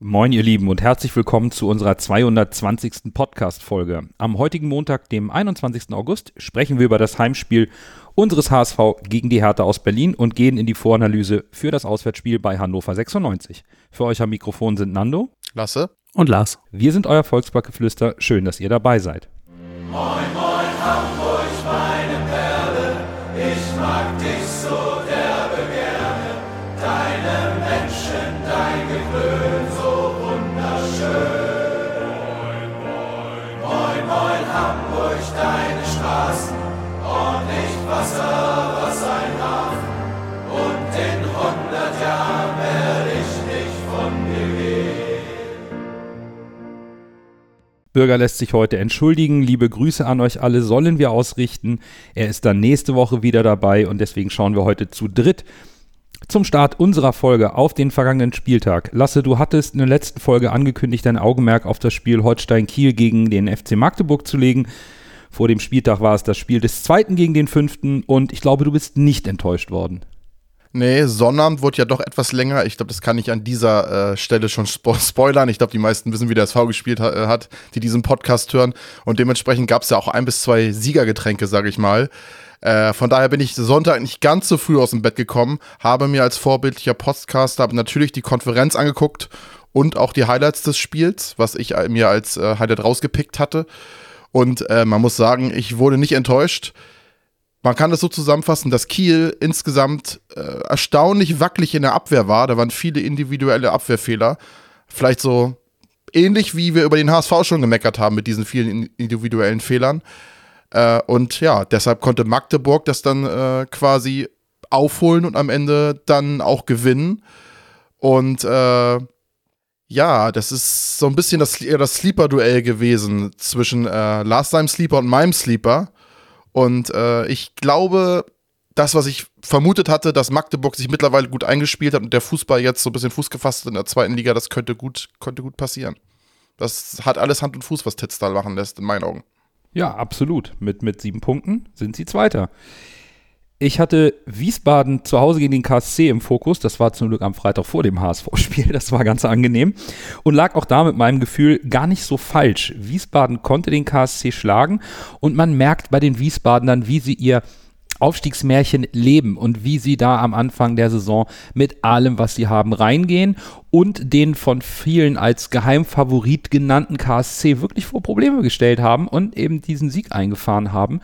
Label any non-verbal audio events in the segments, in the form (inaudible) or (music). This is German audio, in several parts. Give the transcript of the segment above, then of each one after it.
Moin, ihr Lieben, und herzlich willkommen zu unserer 220. Podcast-Folge. Am heutigen Montag, dem 21. August, sprechen wir über das Heimspiel unseres HSV gegen die Hertha aus Berlin und gehen in die Voranalyse für das Auswärtsspiel bei Hannover 96. Für euch am Mikrofon sind Nando, Lasse und Lars. Wir sind euer Volksbackgeflüster. Schön, dass ihr dabei seid. Moin, moin, Hamburg, meine Perle, ich mag dich deine Straßen, ordentlich Wasser, was ein Hafen. Und in hundert Jahren werde ich nicht von dir gehen. Bürger lässt sich heute entschuldigen. Liebe Grüße an euch alle sollen wir ausrichten. Er ist dann nächste Woche wieder dabei und deswegen schauen wir heute zu dritt zum Start unserer Folge auf den vergangenen Spieltag. Lasse, du hattest in der letzten Folge angekündigt, dein Augenmerk auf das Spiel Holstein-Kiel gegen den FC Magdeburg zu legen. Vor dem Spieltag war es das Spiel des zweiten gegen den fünften und ich glaube, du bist nicht enttäuscht worden. Nee, Sonnabend wurde ja doch etwas länger. Ich glaube, das kann ich an dieser äh, Stelle schon spo spoilern. Ich glaube, die meisten wissen, wie der SV gespielt ha äh, hat, die diesen Podcast hören. Und dementsprechend gab es ja auch ein bis zwei Siegergetränke, sage ich mal. Äh, von daher bin ich Sonntag nicht ganz so früh aus dem Bett gekommen, habe mir als vorbildlicher Podcaster natürlich die Konferenz angeguckt und auch die Highlights des Spiels, was ich mir als äh, Highlight rausgepickt hatte. Und äh, man muss sagen, ich wurde nicht enttäuscht. Man kann das so zusammenfassen, dass Kiel insgesamt äh, erstaunlich wackelig in der Abwehr war. Da waren viele individuelle Abwehrfehler. Vielleicht so ähnlich wie wir über den HSV schon gemeckert haben mit diesen vielen individuellen Fehlern. Äh, und ja, deshalb konnte Magdeburg das dann äh, quasi aufholen und am Ende dann auch gewinnen. Und äh, ja, das ist so ein bisschen das, das Sleeper-Duell gewesen zwischen äh, Last Time Sleeper und meinem Sleeper. Und äh, ich glaube, das, was ich vermutet hatte, dass Magdeburg sich mittlerweile gut eingespielt hat und der Fußball jetzt so ein bisschen Fuß gefasst in der zweiten Liga, das könnte gut, könnte gut passieren. Das hat alles Hand und Fuß, was Titztal machen lässt, in meinen Augen. Ja, absolut. Mit, mit sieben Punkten sind sie Zweiter. Ich hatte Wiesbaden zu Hause gegen den KSC im Fokus. Das war zum Glück am Freitag vor dem HSV-Spiel. Das war ganz angenehm. Und lag auch da mit meinem Gefühl gar nicht so falsch. Wiesbaden konnte den KSC schlagen. Und man merkt bei den Wiesbadenern, wie sie ihr Aufstiegsmärchen leben und wie sie da am Anfang der Saison mit allem, was sie haben, reingehen und den von vielen als Geheimfavorit genannten KSC wirklich vor Probleme gestellt haben und eben diesen Sieg eingefahren haben.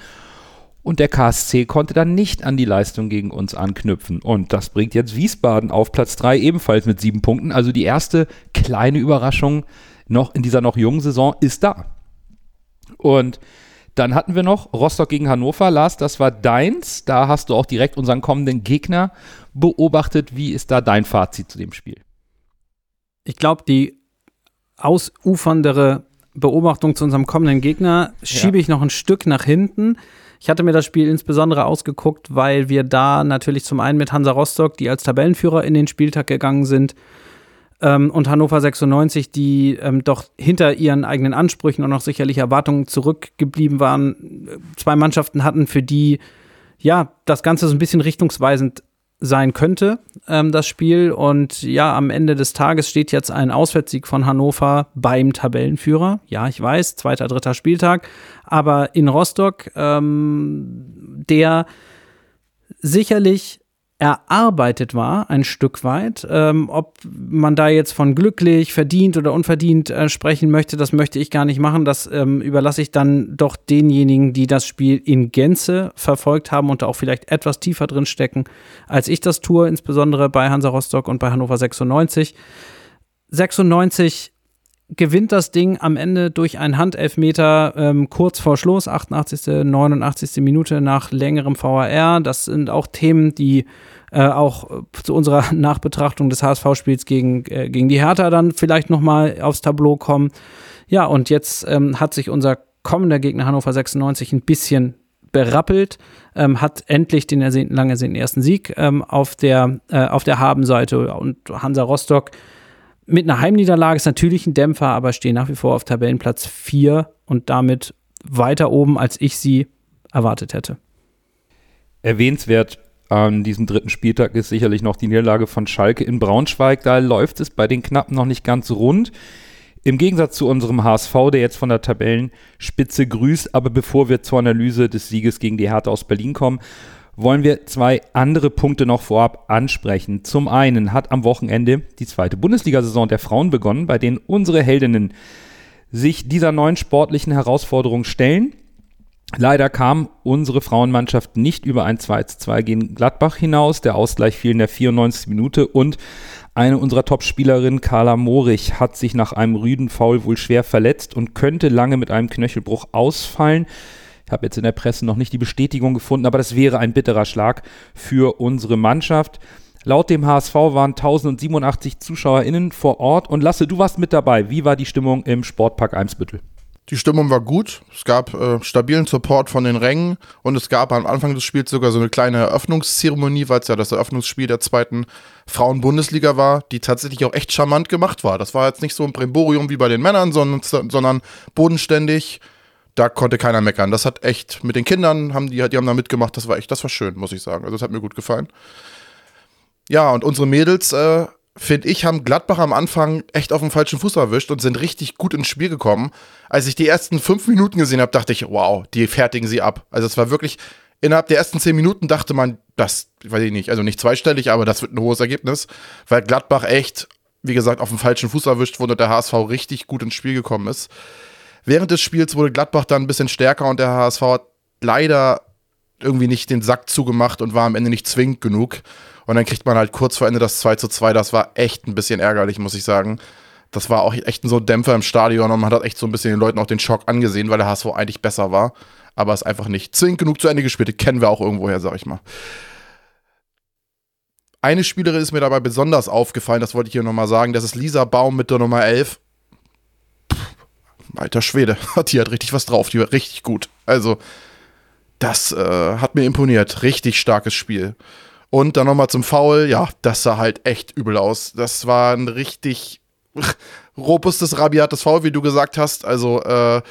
Und der KSC konnte dann nicht an die Leistung gegen uns anknüpfen. Und das bringt jetzt Wiesbaden auf Platz 3 ebenfalls mit sieben Punkten. Also die erste kleine Überraschung noch in dieser noch jungen Saison ist da. Und dann hatten wir noch Rostock gegen Hannover. Lars, das war deins. Da hast du auch direkt unseren kommenden Gegner beobachtet. Wie ist da dein Fazit zu dem Spiel? Ich glaube, die ausuferndere Beobachtung zu unserem kommenden Gegner schiebe ja. ich noch ein Stück nach hinten. Ich hatte mir das Spiel insbesondere ausgeguckt, weil wir da natürlich zum einen mit Hansa Rostock, die als Tabellenführer in den Spieltag gegangen sind, ähm, und Hannover 96, die ähm, doch hinter ihren eigenen Ansprüchen und auch sicherlich Erwartungen zurückgeblieben waren, zwei Mannschaften hatten, für die ja das Ganze so ein bisschen richtungsweisend sein könnte, ähm, das Spiel. Und ja, am Ende des Tages steht jetzt ein Auswärtssieg von Hannover beim Tabellenführer. Ja, ich weiß, zweiter, dritter Spieltag. Aber in Rostock, ähm, der sicherlich erarbeitet war, ein Stück weit. Ähm, ob man da jetzt von glücklich, verdient oder unverdient äh, sprechen möchte, das möchte ich gar nicht machen. Das ähm, überlasse ich dann doch denjenigen, die das Spiel in Gänze verfolgt haben und da auch vielleicht etwas tiefer drin stecken, als ich das tue, insbesondere bei Hansa Rostock und bei Hannover 96. 96 gewinnt das Ding am Ende durch einen Handelfmeter ähm, kurz vor Schluss, 88., 89. Minute nach längerem VAR. Das sind auch Themen, die äh, auch zu unserer (laughs) Nachbetrachtung des HSV-Spiels gegen, äh, gegen die Hertha dann vielleicht nochmal aufs Tableau kommen. Ja, und jetzt ähm, hat sich unser kommender Gegner Hannover 96 ein bisschen berappelt, ähm, hat endlich den ersehnten, lang ersehnten ersten Sieg ähm, auf der, äh, auf der Habenseite und Hansa Rostock mit einer Heimniederlage ist natürlich ein Dämpfer, aber stehen nach wie vor auf Tabellenplatz 4 und damit weiter oben, als ich sie erwartet hätte. Erwähnenswert an diesem dritten Spieltag ist sicherlich noch die Niederlage von Schalke in Braunschweig. Da läuft es bei den Knappen noch nicht ganz rund. Im Gegensatz zu unserem HSV, der jetzt von der Tabellenspitze grüßt. Aber bevor wir zur Analyse des Sieges gegen die Hertha aus Berlin kommen, wollen wir zwei andere Punkte noch vorab ansprechen. Zum einen hat am Wochenende die zweite Bundesliga-Saison der Frauen begonnen, bei denen unsere Heldinnen sich dieser neuen sportlichen Herausforderung stellen. Leider kam unsere Frauenmannschaft nicht über ein 2 zu 2 gegen Gladbach hinaus. Der Ausgleich fiel in der 94. Minute und eine unserer Top-Spielerinnen, Carla Morich, hat sich nach einem rüden Foul wohl schwer verletzt und könnte lange mit einem Knöchelbruch ausfallen. Ich habe jetzt in der Presse noch nicht die Bestätigung gefunden, aber das wäre ein bitterer Schlag für unsere Mannschaft. Laut dem HSV waren 1087 ZuschauerInnen vor Ort. Und Lasse, du warst mit dabei. Wie war die Stimmung im Sportpark Eimsbüttel? Die Stimmung war gut. Es gab äh, stabilen Support von den Rängen und es gab am Anfang des Spiels sogar so eine kleine Eröffnungszeremonie, weil es ja das Eröffnungsspiel der zweiten Frauen-Bundesliga war, die tatsächlich auch echt charmant gemacht war. Das war jetzt nicht so ein Brimborium wie bei den Männern, sondern, sondern bodenständig. Da konnte keiner meckern. Das hat echt mit den Kindern haben die, die haben da mitgemacht. Das war echt, das war schön, muss ich sagen. Also das hat mir gut gefallen. Ja, und unsere Mädels äh, finde ich, haben Gladbach am Anfang echt auf dem falschen Fuß erwischt und sind richtig gut ins Spiel gekommen. Als ich die ersten fünf Minuten gesehen habe, dachte ich, wow, die fertigen sie ab. Also es war wirklich, innerhalb der ersten zehn Minuten dachte man, das, weiß ich nicht, also nicht zweistellig, aber das wird ein hohes Ergebnis, weil Gladbach echt, wie gesagt, auf dem falschen Fuß erwischt wurde und der HSV richtig gut ins Spiel gekommen ist. Während des Spiels wurde Gladbach dann ein bisschen stärker und der HSV hat leider irgendwie nicht den Sack zugemacht und war am Ende nicht zwingend genug. Und dann kriegt man halt kurz vor Ende das 2 zu 2. Das war echt ein bisschen ärgerlich, muss ich sagen. Das war auch echt so ein Dämpfer im Stadion und man hat echt so ein bisschen den Leuten auch den Schock angesehen, weil der HSV eigentlich besser war. Aber es einfach nicht zwingend genug zu Ende gespielt. Kennen wir auch irgendwoher, sag ich mal. Eine Spielerin ist mir dabei besonders aufgefallen, das wollte ich hier nochmal sagen. Das ist Lisa Baum mit der Nummer 11. Alter Schwede, (laughs) die hat richtig was drauf. Die war richtig gut. Also, das äh, hat mir imponiert. Richtig starkes Spiel. Und dann nochmal zum Foul, ja, das sah halt echt übel aus. Das war ein richtig (laughs) robustes, rabiates Foul, wie du gesagt hast. Also, äh,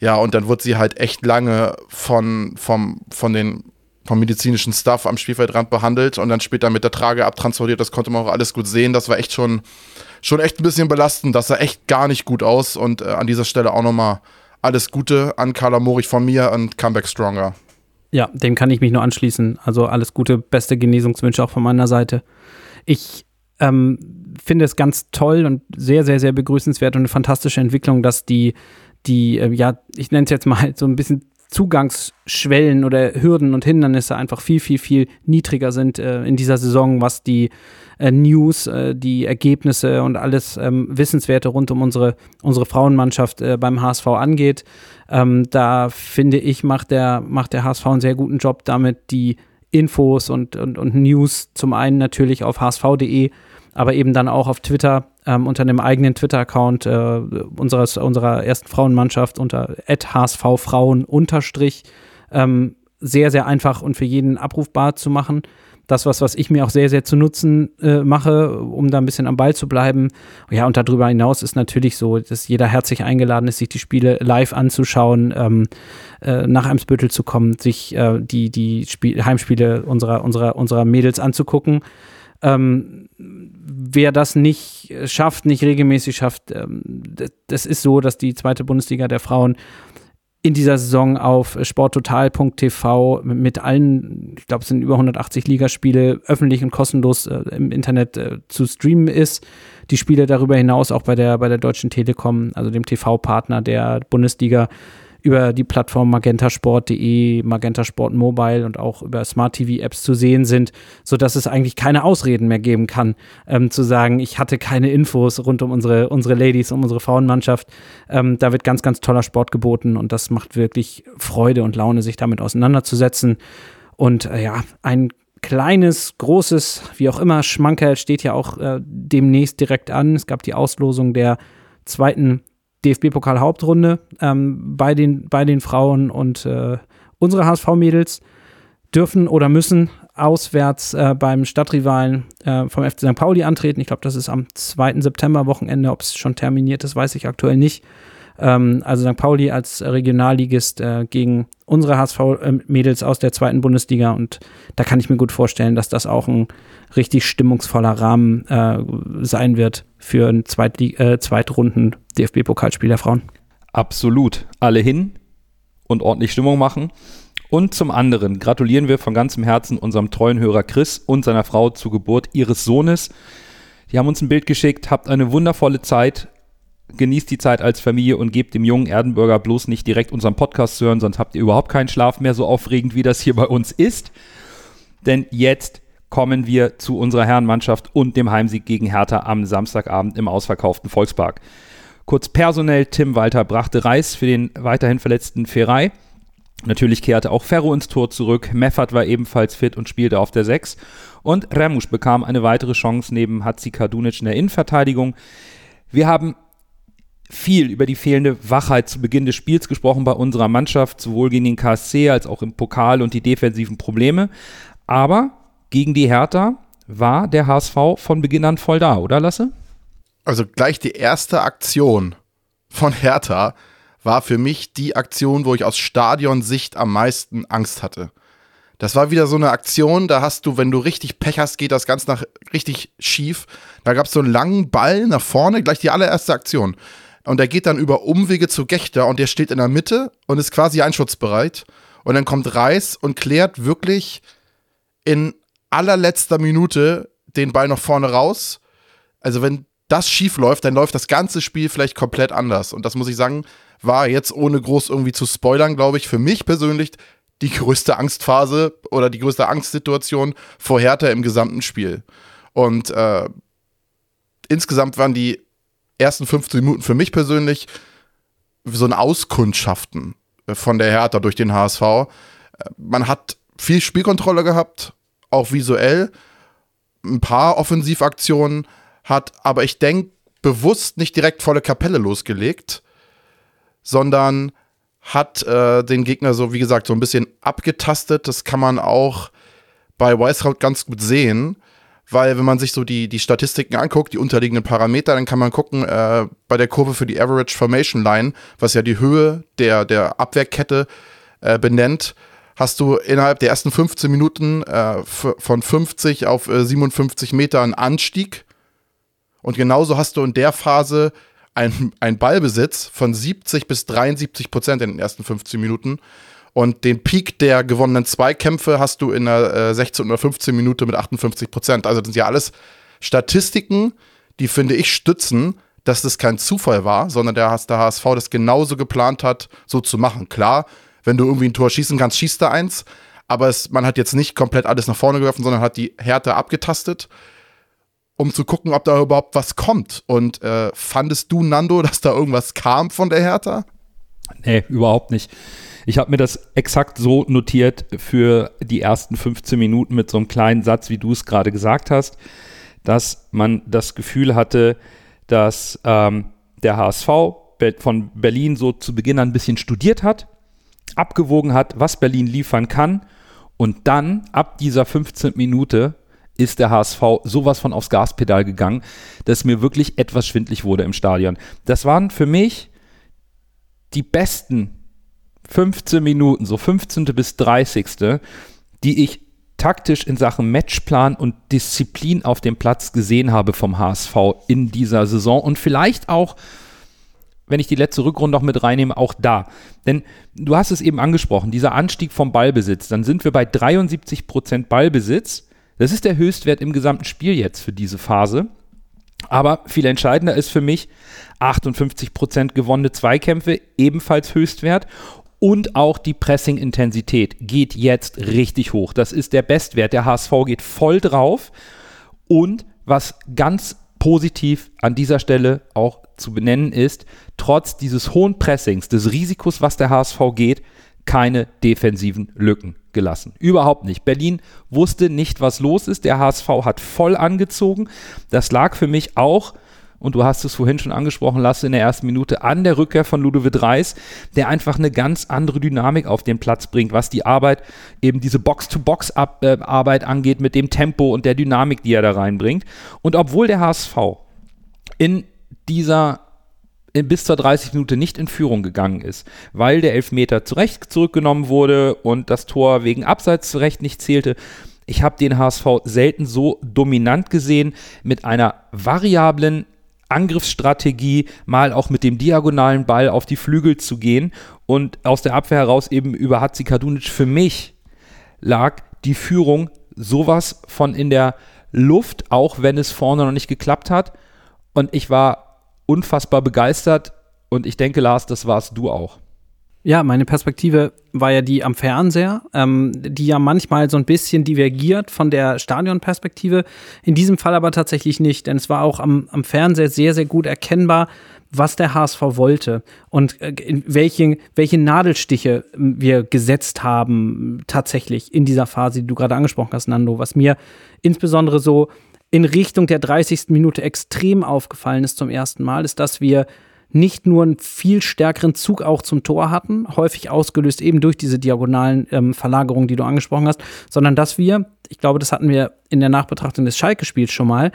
ja, und dann wurde sie halt echt lange von, vom, von den, vom medizinischen Staff am Spielfeldrand behandelt und dann später mit der Trage abtransportiert. Das konnte man auch alles gut sehen. Das war echt schon, schon echt ein bisschen belastend. Das sah echt gar nicht gut aus. Und äh, an dieser Stelle auch nochmal alles Gute an Carla Morich von mir und Comeback Stronger. Ja, dem kann ich mich nur anschließen. Also alles Gute, beste Genesungswünsche auch von meiner Seite. Ich ähm, finde es ganz toll und sehr, sehr, sehr begrüßenswert und eine fantastische Entwicklung, dass die, die, äh, ja, ich nenne es jetzt mal (laughs) so ein bisschen Zugangsschwellen oder Hürden und Hindernisse einfach viel, viel, viel niedriger sind äh, in dieser Saison, was die äh, News, äh, die Ergebnisse und alles ähm, Wissenswerte rund um unsere, unsere Frauenmannschaft äh, beim HSV angeht. Ähm, da finde ich, macht der, macht der HSV einen sehr guten Job damit, die Infos und, und, und News zum einen natürlich auf hsv.de, aber eben dann auch auf Twitter ähm, unter einem eigenen Twitter-Account äh, unseres, unserer ersten Frauenmannschaft unter hsvfrauen unterstrich ähm, sehr, sehr einfach und für jeden abrufbar zu machen das was, was ich mir auch sehr, sehr zu Nutzen äh, mache, um da ein bisschen am Ball zu bleiben. Ja, und darüber hinaus ist natürlich so, dass jeder herzlich eingeladen ist, sich die Spiele live anzuschauen, ähm, äh, nach Eimsbüttel zu kommen, sich äh, die, die Spiel Heimspiele unserer, unserer, unserer Mädels anzugucken. Ähm, wer das nicht schafft, nicht regelmäßig schafft, ähm, das, ist so, dass die zweite Bundesliga der Frauen in dieser Saison auf sporttotal.tv mit allen, ich glaube, es sind über 180 Ligaspiele öffentlich und kostenlos äh, im Internet äh, zu streamen ist. Die Spiele darüber hinaus auch bei der, bei der Deutschen Telekom, also dem TV-Partner der Bundesliga, über die Plattform magentasport.de, Magentasport Mobile und auch über Smart TV Apps zu sehen sind, so dass es eigentlich keine Ausreden mehr geben kann, ähm, zu sagen, ich hatte keine Infos rund um unsere, unsere Ladies, um unsere Frauenmannschaft. Ähm, da wird ganz, ganz toller Sport geboten und das macht wirklich Freude und Laune, sich damit auseinanderzusetzen. Und äh, ja, ein kleines, großes, wie auch immer, Schmankerl steht ja auch äh, demnächst direkt an. Es gab die Auslosung der zweiten DFB-Pokal-Hauptrunde ähm, bei, den, bei den Frauen und äh, unsere HSV-Mädels dürfen oder müssen auswärts äh, beim Stadtrivalen äh, vom FC St. Pauli antreten. Ich glaube, das ist am 2. September Wochenende. Ob es schon terminiert ist, weiß ich aktuell nicht. Ähm, also St. Pauli als Regionalligist äh, gegen unsere HSV-Mädels aus der zweiten Bundesliga. Und da kann ich mir gut vorstellen, dass das auch ein richtig stimmungsvoller Rahmen äh, sein wird für ein Zweitli äh, Zweitrunden DFB-Pokalspiel der Frauen. Absolut. Alle hin und ordentlich Stimmung machen. Und zum anderen gratulieren wir von ganzem Herzen unserem treuen Hörer Chris und seiner Frau zur Geburt ihres Sohnes. Die haben uns ein Bild geschickt, habt eine wundervolle Zeit, genießt die Zeit als Familie und gebt dem jungen Erdenbürger bloß nicht direkt unseren Podcast zu hören, sonst habt ihr überhaupt keinen Schlaf mehr, so aufregend wie das hier bei uns ist. Denn jetzt kommen wir zu unserer Herrenmannschaft und dem Heimsieg gegen Hertha am Samstagabend im ausverkauften Volkspark. Kurz personell, Tim Walter brachte Reis für den weiterhin verletzten Ferrei. Natürlich kehrte auch Ferro ins Tor zurück. Meffert war ebenfalls fit und spielte auf der 6. Und Remusch bekam eine weitere Chance neben Hatzi Kadunic in der Innenverteidigung. Wir haben viel über die fehlende Wachheit zu Beginn des Spiels gesprochen bei unserer Mannschaft, sowohl gegen den KSC als auch im Pokal und die defensiven Probleme. Aber gegen die Hertha war der HSV von Beginn an voll da, oder Lasse? Also gleich die erste Aktion von Hertha war für mich die Aktion, wo ich aus Stadionsicht am meisten Angst hatte. Das war wieder so eine Aktion, da hast du, wenn du richtig Pech hast, geht das ganz nach richtig schief. Da gab es so einen langen Ball nach vorne, gleich die allererste Aktion. Und der geht dann über Umwege zu Gechter und der steht in der Mitte und ist quasi einschutzbereit. Und dann kommt Reis und klärt wirklich in allerletzter Minute den Ball nach vorne raus. Also wenn das schief läuft, dann läuft das ganze Spiel vielleicht komplett anders. Und das muss ich sagen, war jetzt ohne groß irgendwie zu spoilern, glaube ich, für mich persönlich die größte Angstphase oder die größte Angstsituation vor Hertha im gesamten Spiel. Und äh, insgesamt waren die ersten 15 Minuten für mich persönlich so ein Auskundschaften von der Hertha durch den HSV. Äh, man hat viel Spielkontrolle gehabt, auch visuell, ein paar Offensivaktionen, hat aber ich denke bewusst nicht direkt volle Kapelle losgelegt, sondern hat äh, den Gegner so, wie gesagt, so ein bisschen abgetastet. Das kann man auch bei Weishaupt ganz gut sehen, weil wenn man sich so die, die Statistiken anguckt, die unterliegenden Parameter, dann kann man gucken, äh, bei der Kurve für die Average Formation Line, was ja die Höhe der, der Abwehrkette äh, benennt, hast du innerhalb der ersten 15 Minuten äh, von 50 auf 57 äh, Meter einen Anstieg. Und genauso hast du in der Phase einen Ballbesitz von 70 bis 73 Prozent in den ersten 15 Minuten. Und den Peak der gewonnenen Zweikämpfe hast du in der äh, 16 oder 15 Minute mit 58 Prozent. Also das sind ja alles Statistiken, die finde ich stützen, dass das kein Zufall war, sondern der, der HSV das genauso geplant hat, so zu machen. Klar, wenn du irgendwie ein Tor schießen kannst, schießt er eins. Aber es, man hat jetzt nicht komplett alles nach vorne geworfen, sondern hat die Härte abgetastet, um zu gucken, ob da überhaupt was kommt. Und äh, fandest du, Nando, (laughs) dass da irgendwas kam von der Hertha? Nee, überhaupt nicht. Ich habe mir das exakt so notiert für die ersten 15 Minuten mit so einem kleinen Satz, wie du es gerade gesagt hast, dass man das Gefühl hatte, dass ähm, der HSV von Berlin so zu Beginn ein bisschen studiert hat, abgewogen hat, was Berlin liefern kann und dann ab dieser 15 Minute ist der HSV sowas von aufs Gaspedal gegangen, dass mir wirklich etwas schwindlig wurde im Stadion. Das waren für mich die besten 15 Minuten, so 15. bis 30. die ich taktisch in Sachen Matchplan und Disziplin auf dem Platz gesehen habe vom HSV in dieser Saison und vielleicht auch, wenn ich die letzte Rückrunde noch mit reinnehme, auch da. Denn du hast es eben angesprochen, dieser Anstieg vom Ballbesitz, dann sind wir bei 73 Prozent Ballbesitz. Das ist der Höchstwert im gesamten Spiel jetzt für diese Phase. Aber viel entscheidender ist für mich 58% gewonnene Zweikämpfe, ebenfalls Höchstwert und auch die Pressing-Intensität geht jetzt richtig hoch. Das ist der Bestwert. Der HSV geht voll drauf. Und was ganz positiv an dieser Stelle auch zu benennen ist, trotz dieses hohen Pressings, des Risikos, was der HSV geht, keine defensiven Lücken gelassen. Überhaupt nicht. Berlin wusste nicht, was los ist. Der HSV hat voll angezogen. Das lag für mich auch und du hast es vorhin schon angesprochen, Lasse, in der ersten Minute an der Rückkehr von Ludovic Reis, der einfach eine ganz andere Dynamik auf den Platz bringt, was die Arbeit, eben diese Box-to-Box-Arbeit angeht, mit dem Tempo und der Dynamik, die er da reinbringt. Und obwohl der HSV in dieser bis zur 30 Minute nicht in Führung gegangen ist, weil der Elfmeter zurecht zurückgenommen wurde und das Tor wegen Abseits zurecht nicht zählte. Ich habe den HSV selten so dominant gesehen mit einer variablen Angriffsstrategie, mal auch mit dem diagonalen Ball auf die Flügel zu gehen und aus der Abwehr heraus eben über Hatzi Kadunic. Für mich lag die Führung sowas von in der Luft, auch wenn es vorne noch nicht geklappt hat. Und ich war unfassbar begeistert und ich denke, Lars, das warst du auch. Ja, meine Perspektive war ja die am Fernseher, ähm, die ja manchmal so ein bisschen divergiert von der Stadionperspektive. In diesem Fall aber tatsächlich nicht, denn es war auch am, am Fernseher sehr, sehr gut erkennbar, was der HSV wollte und äh, welche, welche Nadelstiche wir gesetzt haben, tatsächlich in dieser Phase, die du gerade angesprochen hast, Nando. Was mir insbesondere so in Richtung der 30. Minute extrem aufgefallen ist zum ersten Mal, ist, dass wir nicht nur einen viel stärkeren Zug auch zum Tor hatten, häufig ausgelöst eben durch diese diagonalen ähm, Verlagerungen, die du angesprochen hast, sondern dass wir, ich glaube, das hatten wir in der Nachbetrachtung des Schalke-Spiels schon mal,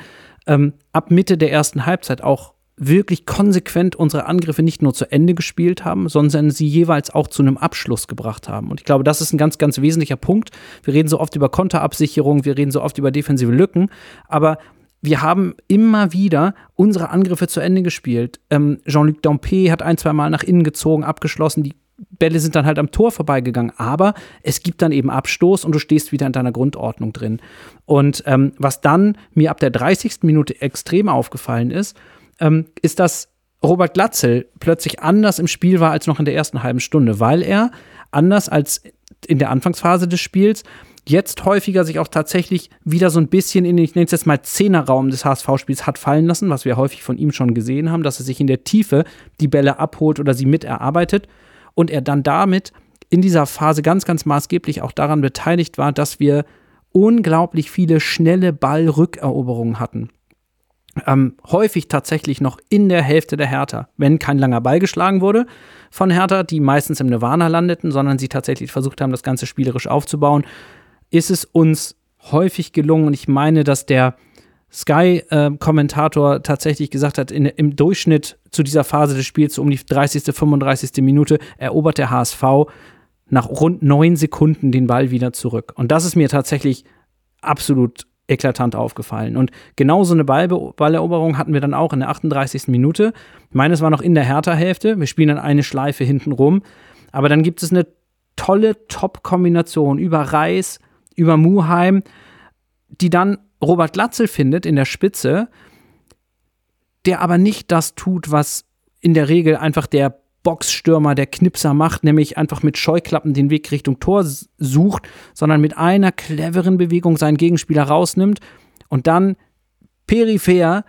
ähm, ab Mitte der ersten Halbzeit auch wirklich konsequent unsere Angriffe nicht nur zu Ende gespielt haben, sondern sie jeweils auch zu einem Abschluss gebracht haben. Und ich glaube, das ist ein ganz, ganz wesentlicher Punkt. Wir reden so oft über Konterabsicherung, wir reden so oft über defensive Lücken, aber wir haben immer wieder unsere Angriffe zu Ende gespielt. Ähm, Jean-Luc Dampé hat ein, zwei Mal nach innen gezogen, abgeschlossen. Die Bälle sind dann halt am Tor vorbeigegangen. Aber es gibt dann eben Abstoß und du stehst wieder in deiner Grundordnung drin. Und ähm, was dann mir ab der 30. Minute extrem aufgefallen ist, ähm, ist, dass Robert Glatzel plötzlich anders im Spiel war als noch in der ersten halben Stunde, weil er anders als in der Anfangsphase des Spiels jetzt häufiger sich auch tatsächlich wieder so ein bisschen in den, ich nenne es jetzt mal Zehnerraum des HSV-Spiels hat fallen lassen, was wir häufig von ihm schon gesehen haben, dass er sich in der Tiefe die Bälle abholt oder sie miterarbeitet und er dann damit in dieser Phase ganz, ganz maßgeblich auch daran beteiligt war, dass wir unglaublich viele schnelle Ballrückeroberungen hatten. Ähm, häufig tatsächlich noch in der Hälfte der Hertha, wenn kein langer Ball geschlagen wurde von Hertha, die meistens im Nirvana landeten, sondern sie tatsächlich versucht haben, das Ganze spielerisch aufzubauen ist es uns häufig gelungen, und ich meine, dass der Sky-Kommentator äh, tatsächlich gesagt hat, in, im Durchschnitt zu dieser Phase des Spiels, so um die 30., 35. Minute, erobert der HSV nach rund neun Sekunden den Ball wieder zurück. Und das ist mir tatsächlich absolut eklatant aufgefallen. Und genauso eine Ballbe Balleroberung hatten wir dann auch in der 38. Minute. Meines war noch in der Hertha-Hälfte. Wir spielen dann eine Schleife hinten rum. Aber dann gibt es eine tolle Top-Kombination über Reis, über Muheim, die dann Robert Glatzel findet in der Spitze, der aber nicht das tut, was in der Regel einfach der Boxstürmer, der Knipser macht, nämlich einfach mit Scheuklappen den Weg Richtung Tor sucht, sondern mit einer cleveren Bewegung seinen Gegenspieler rausnimmt und dann peripher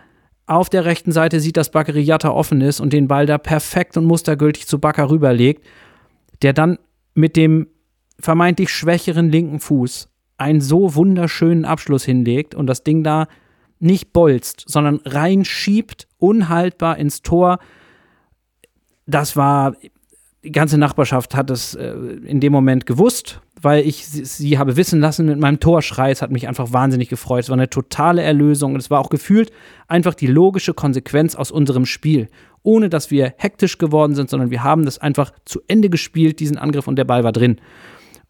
auf der rechten Seite sieht, dass Bakary Yatta offen ist und den Ball da perfekt und mustergültig zu Bakker rüberlegt, der dann mit dem vermeintlich schwächeren linken Fuß einen so wunderschönen Abschluss hinlegt und das Ding da nicht bolzt, sondern reinschiebt, unhaltbar ins Tor. Das war, die ganze Nachbarschaft hat es äh, in dem Moment gewusst, weil ich sie, sie, habe wissen lassen mit meinem Torschrei. Es hat mich einfach wahnsinnig gefreut. Es war eine totale Erlösung und es war auch gefühlt einfach die logische Konsequenz aus unserem Spiel. Ohne dass wir hektisch geworden sind, sondern wir haben das einfach zu Ende gespielt, diesen Angriff und der Ball war drin.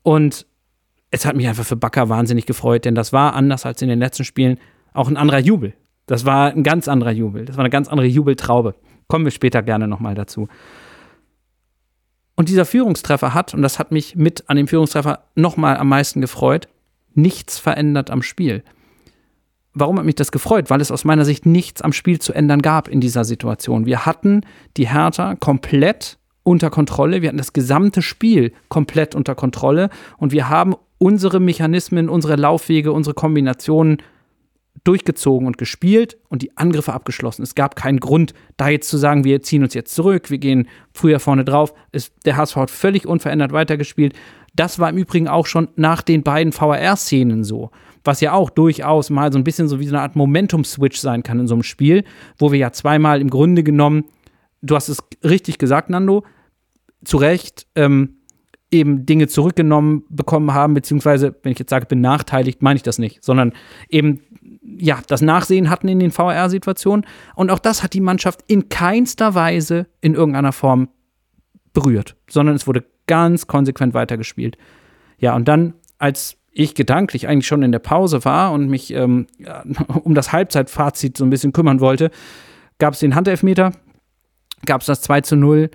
Und es hat mich einfach für Bakker wahnsinnig gefreut, denn das war anders als in den letzten Spielen auch ein anderer Jubel. Das war ein ganz anderer Jubel. Das war eine ganz andere Jubeltraube. Kommen wir später gerne nochmal dazu. Und dieser Führungstreffer hat, und das hat mich mit an dem Führungstreffer nochmal am meisten gefreut, nichts verändert am Spiel. Warum hat mich das gefreut? Weil es aus meiner Sicht nichts am Spiel zu ändern gab in dieser Situation. Wir hatten die Hertha komplett unter Kontrolle. Wir hatten das gesamte Spiel komplett unter Kontrolle und wir haben unsere Mechanismen, unsere Laufwege, unsere Kombinationen durchgezogen und gespielt und die Angriffe abgeschlossen. Es gab keinen Grund, da jetzt zu sagen, wir ziehen uns jetzt zurück, wir gehen früher vorne drauf. Es, der HSV hat völlig unverändert weitergespielt. Das war im Übrigen auch schon nach den beiden VR-Szenen so. Was ja auch durchaus mal so ein bisschen so wie so eine Art Momentum-Switch sein kann in so einem Spiel, wo wir ja zweimal im Grunde genommen, du hast es richtig gesagt, Nando, zu Recht, ähm, eben Dinge zurückgenommen bekommen haben, beziehungsweise, wenn ich jetzt sage benachteiligt, meine ich das nicht, sondern eben ja, das Nachsehen hatten in den VR-Situationen. Und auch das hat die Mannschaft in keinster Weise in irgendeiner Form berührt, sondern es wurde ganz konsequent weitergespielt. Ja, und dann, als ich gedanklich eigentlich schon in der Pause war und mich ähm, (laughs) um das Halbzeitfazit so ein bisschen kümmern wollte, gab es den Handelfmeter, gab es das 2 zu 0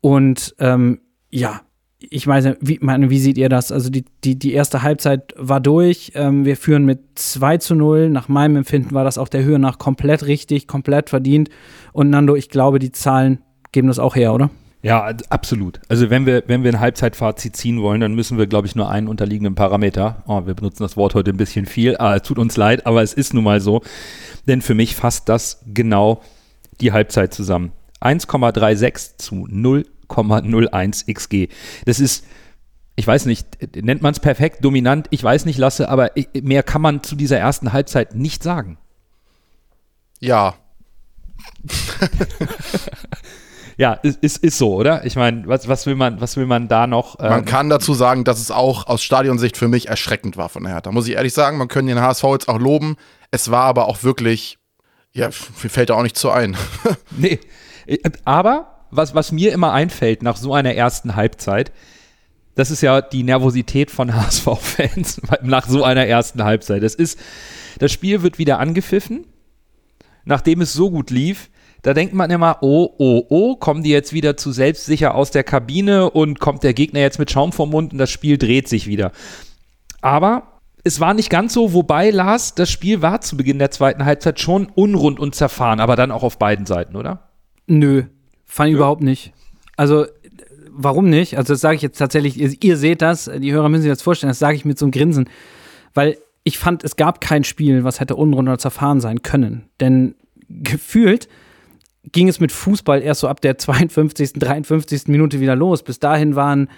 und ähm, ja, ich weiß nicht, wie, meine, wie seht ihr das? Also die, die, die erste Halbzeit war durch. Ähm, wir führen mit 2 zu 0. Nach meinem Empfinden war das auf der Höhe nach komplett richtig, komplett verdient. Und Nando, ich glaube, die Zahlen geben das auch her, oder? Ja, also absolut. Also wenn wir, wenn wir ein Halbzeitfazit ziehen wollen, dann müssen wir, glaube ich, nur einen unterliegenden Parameter. Oh, wir benutzen das Wort heute ein bisschen viel. Ah, tut uns leid, aber es ist nun mal so. Denn für mich fasst das genau die Halbzeit zusammen. 1,36 zu 0. 0,01xg. Das ist, ich weiß nicht, nennt man es perfekt, dominant, ich weiß nicht, lasse, aber mehr kann man zu dieser ersten Halbzeit nicht sagen. Ja. (laughs) ja, ist, ist, ist so, oder? Ich meine, was, was, will man, was will man da noch? Ähm man kann dazu sagen, dass es auch aus Stadionsicht für mich erschreckend war von Hertha. Muss ich ehrlich sagen, man könnte den HSV jetzt auch loben. Es war aber auch wirklich, ja, mir fällt da auch nicht zu ein. (laughs) nee, äh, aber was, was mir immer einfällt nach so einer ersten Halbzeit, das ist ja die Nervosität von (laughs) HSV-Fans nach so einer ersten Halbzeit. Das ist, das Spiel wird wieder angepfiffen, nachdem es so gut lief da denkt man immer, oh, oh, oh, kommen die jetzt wieder zu selbstsicher aus der Kabine und kommt der Gegner jetzt mit Schaum vom Mund und das Spiel dreht sich wieder. Aber es war nicht ganz so, wobei Lars, das Spiel war zu Beginn der zweiten Halbzeit schon unrund und zerfahren, aber dann auch auf beiden Seiten, oder? Nö, fand ich ja. überhaupt nicht. Also, warum nicht? Also, das sage ich jetzt tatsächlich, ihr, ihr, seht das, die Hörer müssen sich das vorstellen, das sage ich mit so einem Grinsen, weil ich fand, es gab kein Spiel, was hätte unrund oder zerfahren sein können. Denn gefühlt ging es mit Fußball erst so ab der 52., 53. Minute wieder los. Bis dahin waren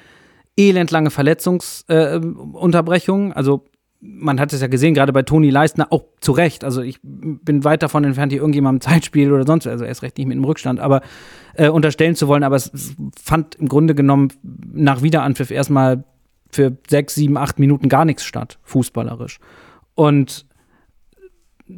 elendlange Verletzungsunterbrechungen. Äh, also man hat es ja gesehen, gerade bei Toni Leistner, auch zu Recht. Also ich bin weit davon entfernt, hier irgendjemandem Zeitspiel oder sonst, also erst recht nicht mit dem Rückstand, aber äh, unterstellen zu wollen. Aber es fand im Grunde genommen nach Wiederanpfiff erstmal für sechs, sieben, acht Minuten gar nichts statt, fußballerisch. Und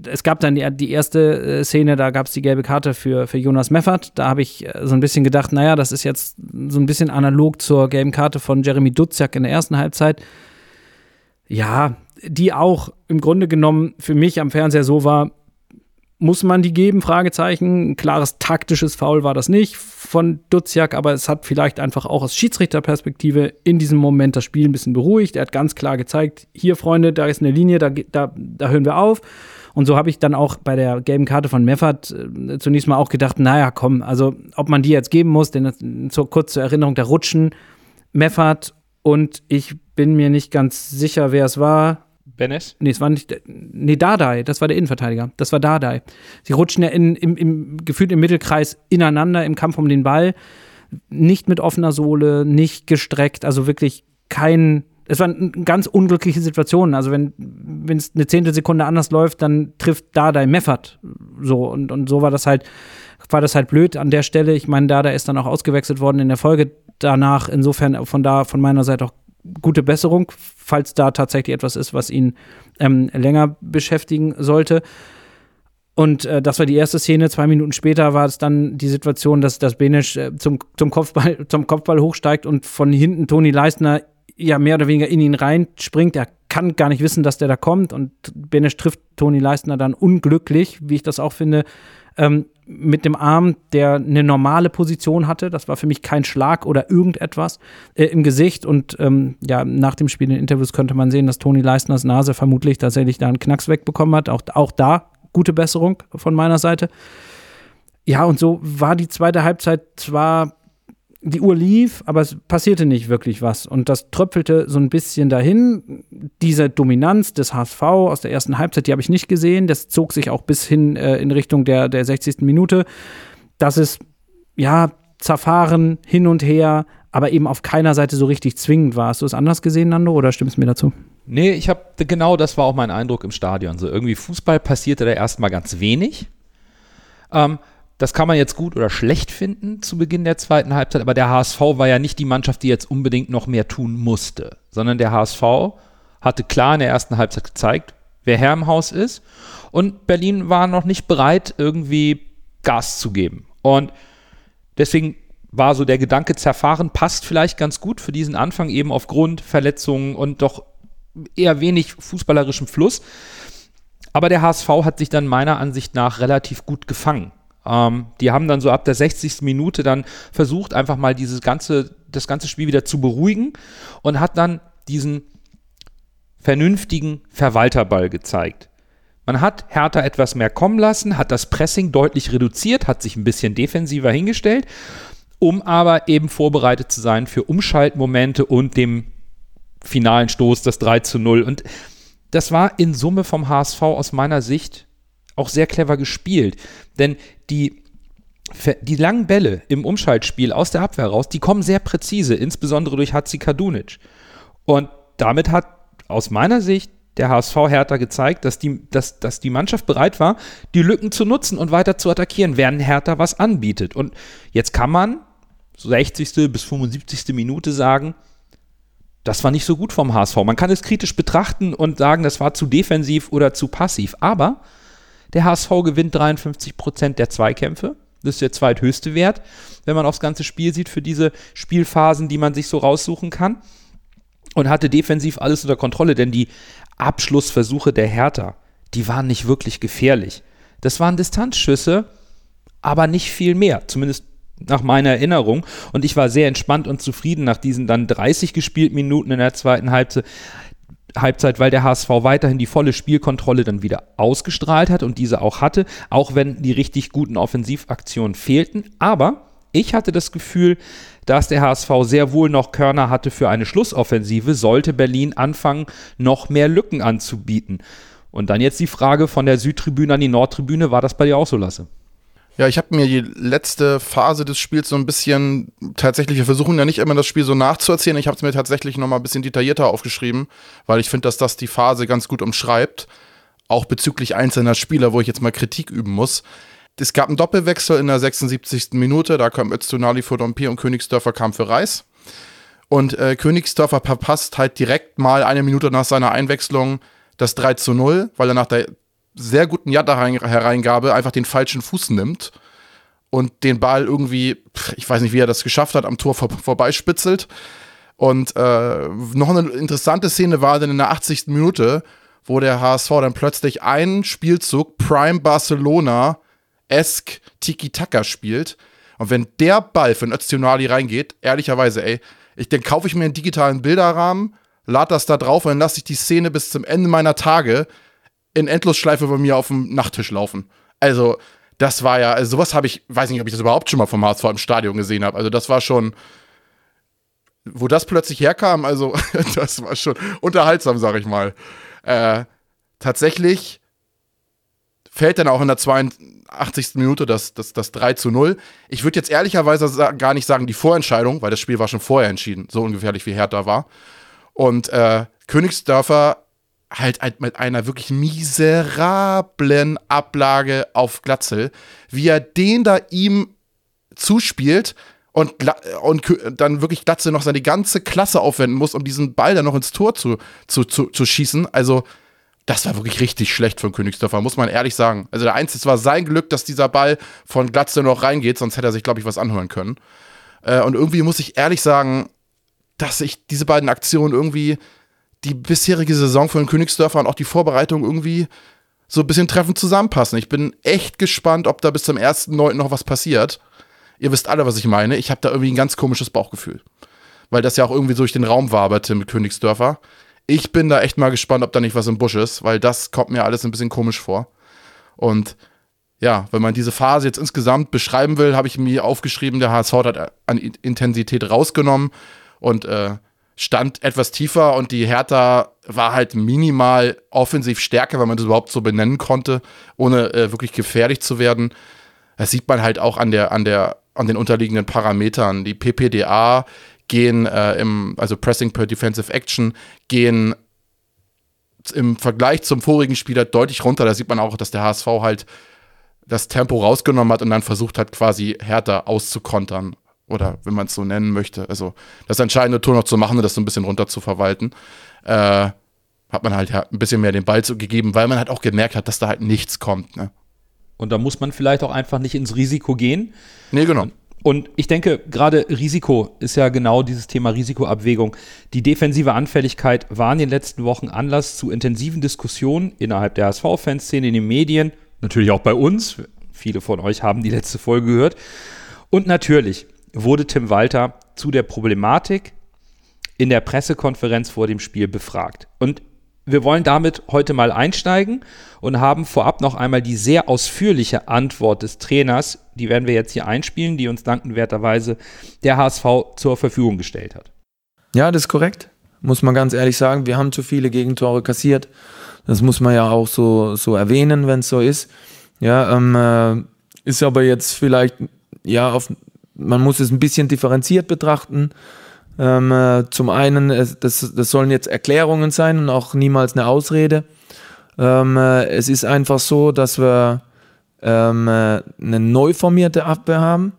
es gab dann die, die erste äh, Szene, da gab es die gelbe Karte für, für Jonas Meffert. Da habe ich äh, so ein bisschen gedacht, naja, das ist jetzt so ein bisschen analog zur gelben Karte von Jeremy Duziak in der ersten Halbzeit. Ja, die auch im Grunde genommen für mich am Fernseher so war, muss man die geben? Fragezeichen. Ein klares taktisches Foul war das nicht von Duziak, aber es hat vielleicht einfach auch aus Schiedsrichterperspektive in diesem Moment das Spiel ein bisschen beruhigt. Er hat ganz klar gezeigt, hier Freunde, da ist eine Linie, da, da, da hören wir auf. Und so habe ich dann auch bei der gelben Karte von Meffert äh, zunächst mal auch gedacht, naja, komm, also ob man die jetzt geben muss, denn zur, kurz zur Erinnerung, da rutschen Meffert und ich bin mir nicht ganz sicher, wer es war. Benes? Nee, es war nicht. Nee, Dardai, das war der Innenverteidiger. Das war Dardai. Sie rutschen ja in, im, im, gefühlt im Mittelkreis ineinander im Kampf um den Ball. Nicht mit offener Sohle, nicht gestreckt, also wirklich kein es waren ganz unglückliche Situationen. Also wenn es eine Zehntelsekunde anders läuft, dann trifft Dada Meffert. So und, und so war das halt war das halt blöd an der Stelle. Ich meine, Dada ist dann auch ausgewechselt worden in der Folge danach. Insofern von da von meiner Seite auch gute Besserung, falls da tatsächlich etwas ist, was ihn ähm, länger beschäftigen sollte. Und äh, das war die erste Szene. Zwei Minuten später war es dann die Situation, dass, dass Benisch äh, zum, zum, Kopfball, (laughs) zum Kopfball hochsteigt und von hinten Toni Leistner ja mehr oder weniger in ihn reinspringt. Er kann gar nicht wissen, dass der da kommt und Benesch trifft Toni Leistner dann unglücklich, wie ich das auch finde, ähm, mit dem Arm, der eine normale Position hatte. Das war für mich kein Schlag oder irgendetwas äh, im Gesicht. Und ähm, ja, nach dem Spiel in Interviews könnte man sehen, dass Toni Leistners Nase vermutlich tatsächlich da einen Knacks wegbekommen hat. Auch, auch da gute Besserung von meiner Seite. Ja, und so war die zweite Halbzeit zwar die Uhr lief, aber es passierte nicht wirklich was. Und das tröpfelte so ein bisschen dahin. Diese Dominanz des HSV aus der ersten Halbzeit, die habe ich nicht gesehen. Das zog sich auch bis hin äh, in Richtung der, der 60. Minute. Das ist, ja, zerfahren, hin und her, aber eben auf keiner Seite so richtig zwingend war. Hast du es anders gesehen, Nando, oder stimmst du mir dazu? Nee, ich habe, genau das war auch mein Eindruck im Stadion. So irgendwie Fußball passierte da erstmal ganz wenig. Ähm, das kann man jetzt gut oder schlecht finden zu Beginn der zweiten Halbzeit, aber der HSV war ja nicht die Mannschaft, die jetzt unbedingt noch mehr tun musste, sondern der HSV hatte klar in der ersten Halbzeit gezeigt, wer Herr im Haus ist. Und Berlin war noch nicht bereit, irgendwie Gas zu geben. Und deswegen war so der Gedanke zerfahren, passt vielleicht ganz gut für diesen Anfang, eben aufgrund Verletzungen und doch eher wenig fußballerischem Fluss. Aber der HSV hat sich dann meiner Ansicht nach relativ gut gefangen. Ähm, die haben dann so ab der 60. Minute dann versucht, einfach mal dieses ganze, das ganze Spiel wieder zu beruhigen und hat dann diesen vernünftigen Verwalterball gezeigt. Man hat Hertha etwas mehr kommen lassen, hat das Pressing deutlich reduziert, hat sich ein bisschen defensiver hingestellt, um aber eben vorbereitet zu sein für Umschaltmomente und dem finalen Stoß, das 3 zu 0. Und das war in Summe vom HSV aus meiner Sicht auch sehr clever gespielt. Denn die, die langen Bälle im Umschaltspiel aus der Abwehr raus, die kommen sehr präzise, insbesondere durch Hatzi Kadunic. Und damit hat aus meiner Sicht der HSV Hertha gezeigt, dass die, dass, dass die Mannschaft bereit war, die Lücken zu nutzen und weiter zu attackieren, während Hertha was anbietet. Und jetzt kann man, 60. bis 75. Minute sagen, das war nicht so gut vom HSV. Man kann es kritisch betrachten und sagen, das war zu defensiv oder zu passiv. Aber der HSV gewinnt 53 Prozent der Zweikämpfe. Das ist der zweithöchste Wert, wenn man aufs ganze Spiel sieht für diese Spielphasen, die man sich so raussuchen kann. Und hatte defensiv alles unter Kontrolle, denn die Abschlussversuche der Hertha, die waren nicht wirklich gefährlich. Das waren Distanzschüsse, aber nicht viel mehr. Zumindest nach meiner Erinnerung. Und ich war sehr entspannt und zufrieden nach diesen dann 30 gespielten Minuten in der zweiten Halbzeit. Halbzeit, weil der HSV weiterhin die volle Spielkontrolle dann wieder ausgestrahlt hat und diese auch hatte, auch wenn die richtig guten Offensivaktionen fehlten. Aber ich hatte das Gefühl, dass der HSV sehr wohl noch Körner hatte für eine Schlussoffensive, sollte Berlin anfangen, noch mehr Lücken anzubieten. Und dann jetzt die Frage von der Südtribüne an die Nordtribüne, war das bei dir auch so, Lasse? Ja, ich habe mir die letzte Phase des Spiels so ein bisschen, tatsächlich, wir versuchen ja nicht immer das Spiel so nachzuerzählen. Ich habe es mir tatsächlich nochmal ein bisschen detaillierter aufgeschrieben, weil ich finde, dass das die Phase ganz gut umschreibt. Auch bezüglich einzelner Spieler, wo ich jetzt mal Kritik üben muss. Es gab einen Doppelwechsel in der 76. Minute, da kam Öztunali für Dompe und Königsdörfer kam für Reis. Und äh, Königsdörfer verpasst halt direkt mal eine Minute nach seiner Einwechslung das 3 zu 0, weil er nach der sehr guten Jatta-Hereingabe einfach den falschen Fuß nimmt und den Ball irgendwie, ich weiß nicht, wie er das geschafft hat, am Tor vor, vorbeispitzelt. Und äh, noch eine interessante Szene war dann in der 80. Minute, wo der HSV dann plötzlich einen Spielzug Prime Barcelona esk Tiki-Taka spielt. Und wenn der Ball für Öztunali reingeht, ehrlicherweise, ey, ich, dann kaufe ich mir einen digitalen Bilderrahmen, lade das da drauf und dann lasse ich die Szene bis zum Ende meiner Tage in Endlosschleife bei mir auf dem Nachttisch laufen. Also, das war ja, also sowas habe ich, weiß nicht, ob ich das überhaupt schon mal vom HSV im Stadion gesehen habe. Also, das war schon, wo das plötzlich herkam, also, (laughs) das war schon unterhaltsam, sag ich mal. Äh, tatsächlich fällt dann auch in der 82. Minute das, das, das 3 zu 0. Ich würde jetzt ehrlicherweise gar nicht sagen, die Vorentscheidung, weil das Spiel war schon vorher entschieden, so ungefährlich wie Hertha war. Und äh, Königsdörfer halt, halt mit einer wirklich miserablen Ablage auf Glatzel, wie er den da ihm zuspielt und, und dann wirklich Glatze noch seine ganze Klasse aufwenden muss, um diesen Ball dann noch ins Tor zu, zu, zu, zu schießen. Also, das war wirklich richtig schlecht von Königsdörfer, muss man ehrlich sagen. Also, der Einzige war sein Glück, dass dieser Ball von Glatze noch reingeht, sonst hätte er sich, glaube ich, was anhören können. Äh, und irgendwie muss ich ehrlich sagen, dass ich diese beiden Aktionen irgendwie die bisherige Saison von den Königsdörfern und auch die Vorbereitung irgendwie so ein bisschen treffend zusammenpassen. Ich bin echt gespannt, ob da bis zum 1.9. noch was passiert. Ihr wisst alle, was ich meine. Ich habe da irgendwie ein ganz komisches Bauchgefühl. Weil das ja auch irgendwie so durch den Raum waberte mit Königsdörfer. Ich bin da echt mal gespannt, ob da nicht was im Busch ist, weil das kommt mir alles ein bisschen komisch vor. Und ja, wenn man diese Phase jetzt insgesamt beschreiben will, habe ich mir aufgeschrieben, der HSV hat an Intensität rausgenommen und äh, stand etwas tiefer und die Hertha war halt minimal offensiv stärker, wenn man das überhaupt so benennen konnte, ohne äh, wirklich gefährlich zu werden. Das sieht man halt auch an der, an der, an den unterliegenden Parametern. Die PPDA gehen äh, im, also Pressing per Defensive Action, gehen im Vergleich zum vorigen Spieler deutlich runter. Da sieht man auch, dass der HSV halt das Tempo rausgenommen hat und dann versucht hat, quasi härter auszukontern oder wenn man es so nennen möchte. Also das entscheidende Tor noch zu machen und das so ein bisschen runter zu verwalten. Äh, hat man halt ja ein bisschen mehr den Ball zu gegeben, weil man halt auch gemerkt hat, dass da halt nichts kommt. Ne? Und da muss man vielleicht auch einfach nicht ins Risiko gehen. Nee, genau. Und ich denke, gerade Risiko ist ja genau dieses Thema Risikoabwägung. Die defensive Anfälligkeit war in den letzten Wochen Anlass zu intensiven Diskussionen innerhalb der HSV-Fanszene, in den Medien, natürlich auch bei uns. Viele von euch haben die letzte Folge gehört. Und natürlich wurde Tim Walter zu der Problematik in der Pressekonferenz vor dem Spiel befragt. Und wir wollen damit heute mal einsteigen und haben vorab noch einmal die sehr ausführliche Antwort des Trainers, die werden wir jetzt hier einspielen, die uns dankenwerterweise der HSV zur Verfügung gestellt hat. Ja, das ist korrekt. Muss man ganz ehrlich sagen, wir haben zu viele Gegentore kassiert. Das muss man ja auch so, so erwähnen, wenn es so ist. Ja, ähm, äh, ist aber jetzt vielleicht, ja, auf, man muss es ein bisschen differenziert betrachten. Ähm, äh, zum einen, das, das sollen jetzt Erklärungen sein und auch niemals eine Ausrede. Ähm, äh, es ist einfach so, dass wir ähm, äh, eine neu formierte Abwehr haben.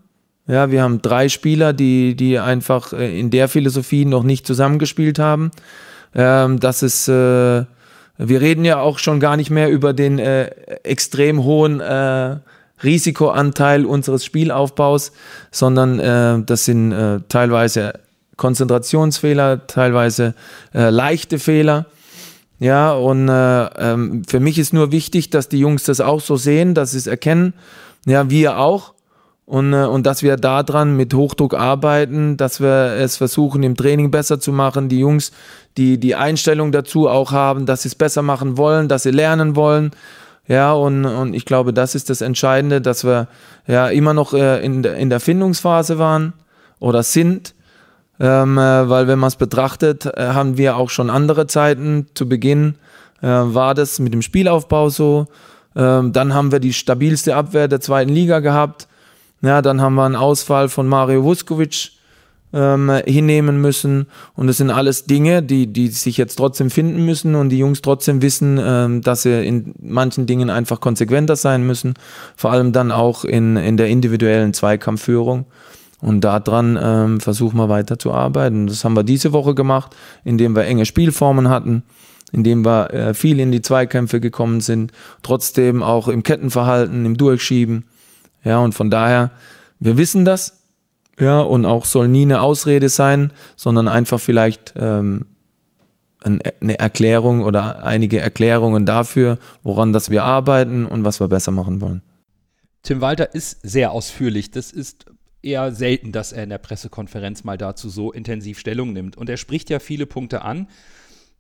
Ja, wir haben drei Spieler, die, die einfach äh, in der Philosophie noch nicht zusammengespielt haben. Ähm, das ist, äh, wir reden ja auch schon gar nicht mehr über den äh, extrem hohen äh, Risikoanteil unseres Spielaufbaus, sondern äh, das sind äh, teilweise Konzentrationsfehler, teilweise äh, leichte Fehler. Ja, und äh, ähm, für mich ist nur wichtig, dass die Jungs das auch so sehen, dass sie es erkennen. Ja, wir auch. Und, äh, und dass wir daran mit Hochdruck arbeiten, dass wir es versuchen, im Training besser zu machen. Die Jungs, die die Einstellung dazu auch haben, dass sie es besser machen wollen, dass sie lernen wollen. Ja, und, und ich glaube, das ist das Entscheidende, dass wir ja immer noch äh, in, der, in der Findungsphase waren oder sind ähm, äh, weil wenn man es betrachtet, äh, haben wir auch schon andere Zeiten. Zu Beginn äh, war das mit dem Spielaufbau so. Ähm, dann haben wir die stabilste Abwehr der zweiten Liga gehabt. Ja, dann haben wir einen Ausfall von Mario Vuskovic ähm, hinnehmen müssen. Und das sind alles Dinge, die, die sich jetzt trotzdem finden müssen und die Jungs trotzdem wissen, ähm, dass sie in manchen Dingen einfach konsequenter sein müssen. Vor allem dann auch in, in der individuellen Zweikampfführung. Und daran ähm, versuchen wir weiter zu arbeiten. Das haben wir diese Woche gemacht, indem wir enge Spielformen hatten, indem wir äh, viel in die Zweikämpfe gekommen sind, trotzdem auch im Kettenverhalten, im Durchschieben. Ja, und von daher, wir wissen das. Ja, und auch soll nie eine Ausrede sein, sondern einfach vielleicht ähm, eine Erklärung oder einige Erklärungen dafür, woran das wir arbeiten und was wir besser machen wollen. Tim Walter ist sehr ausführlich. Das ist eher selten, dass er in der Pressekonferenz mal dazu so intensiv Stellung nimmt. Und er spricht ja viele Punkte an,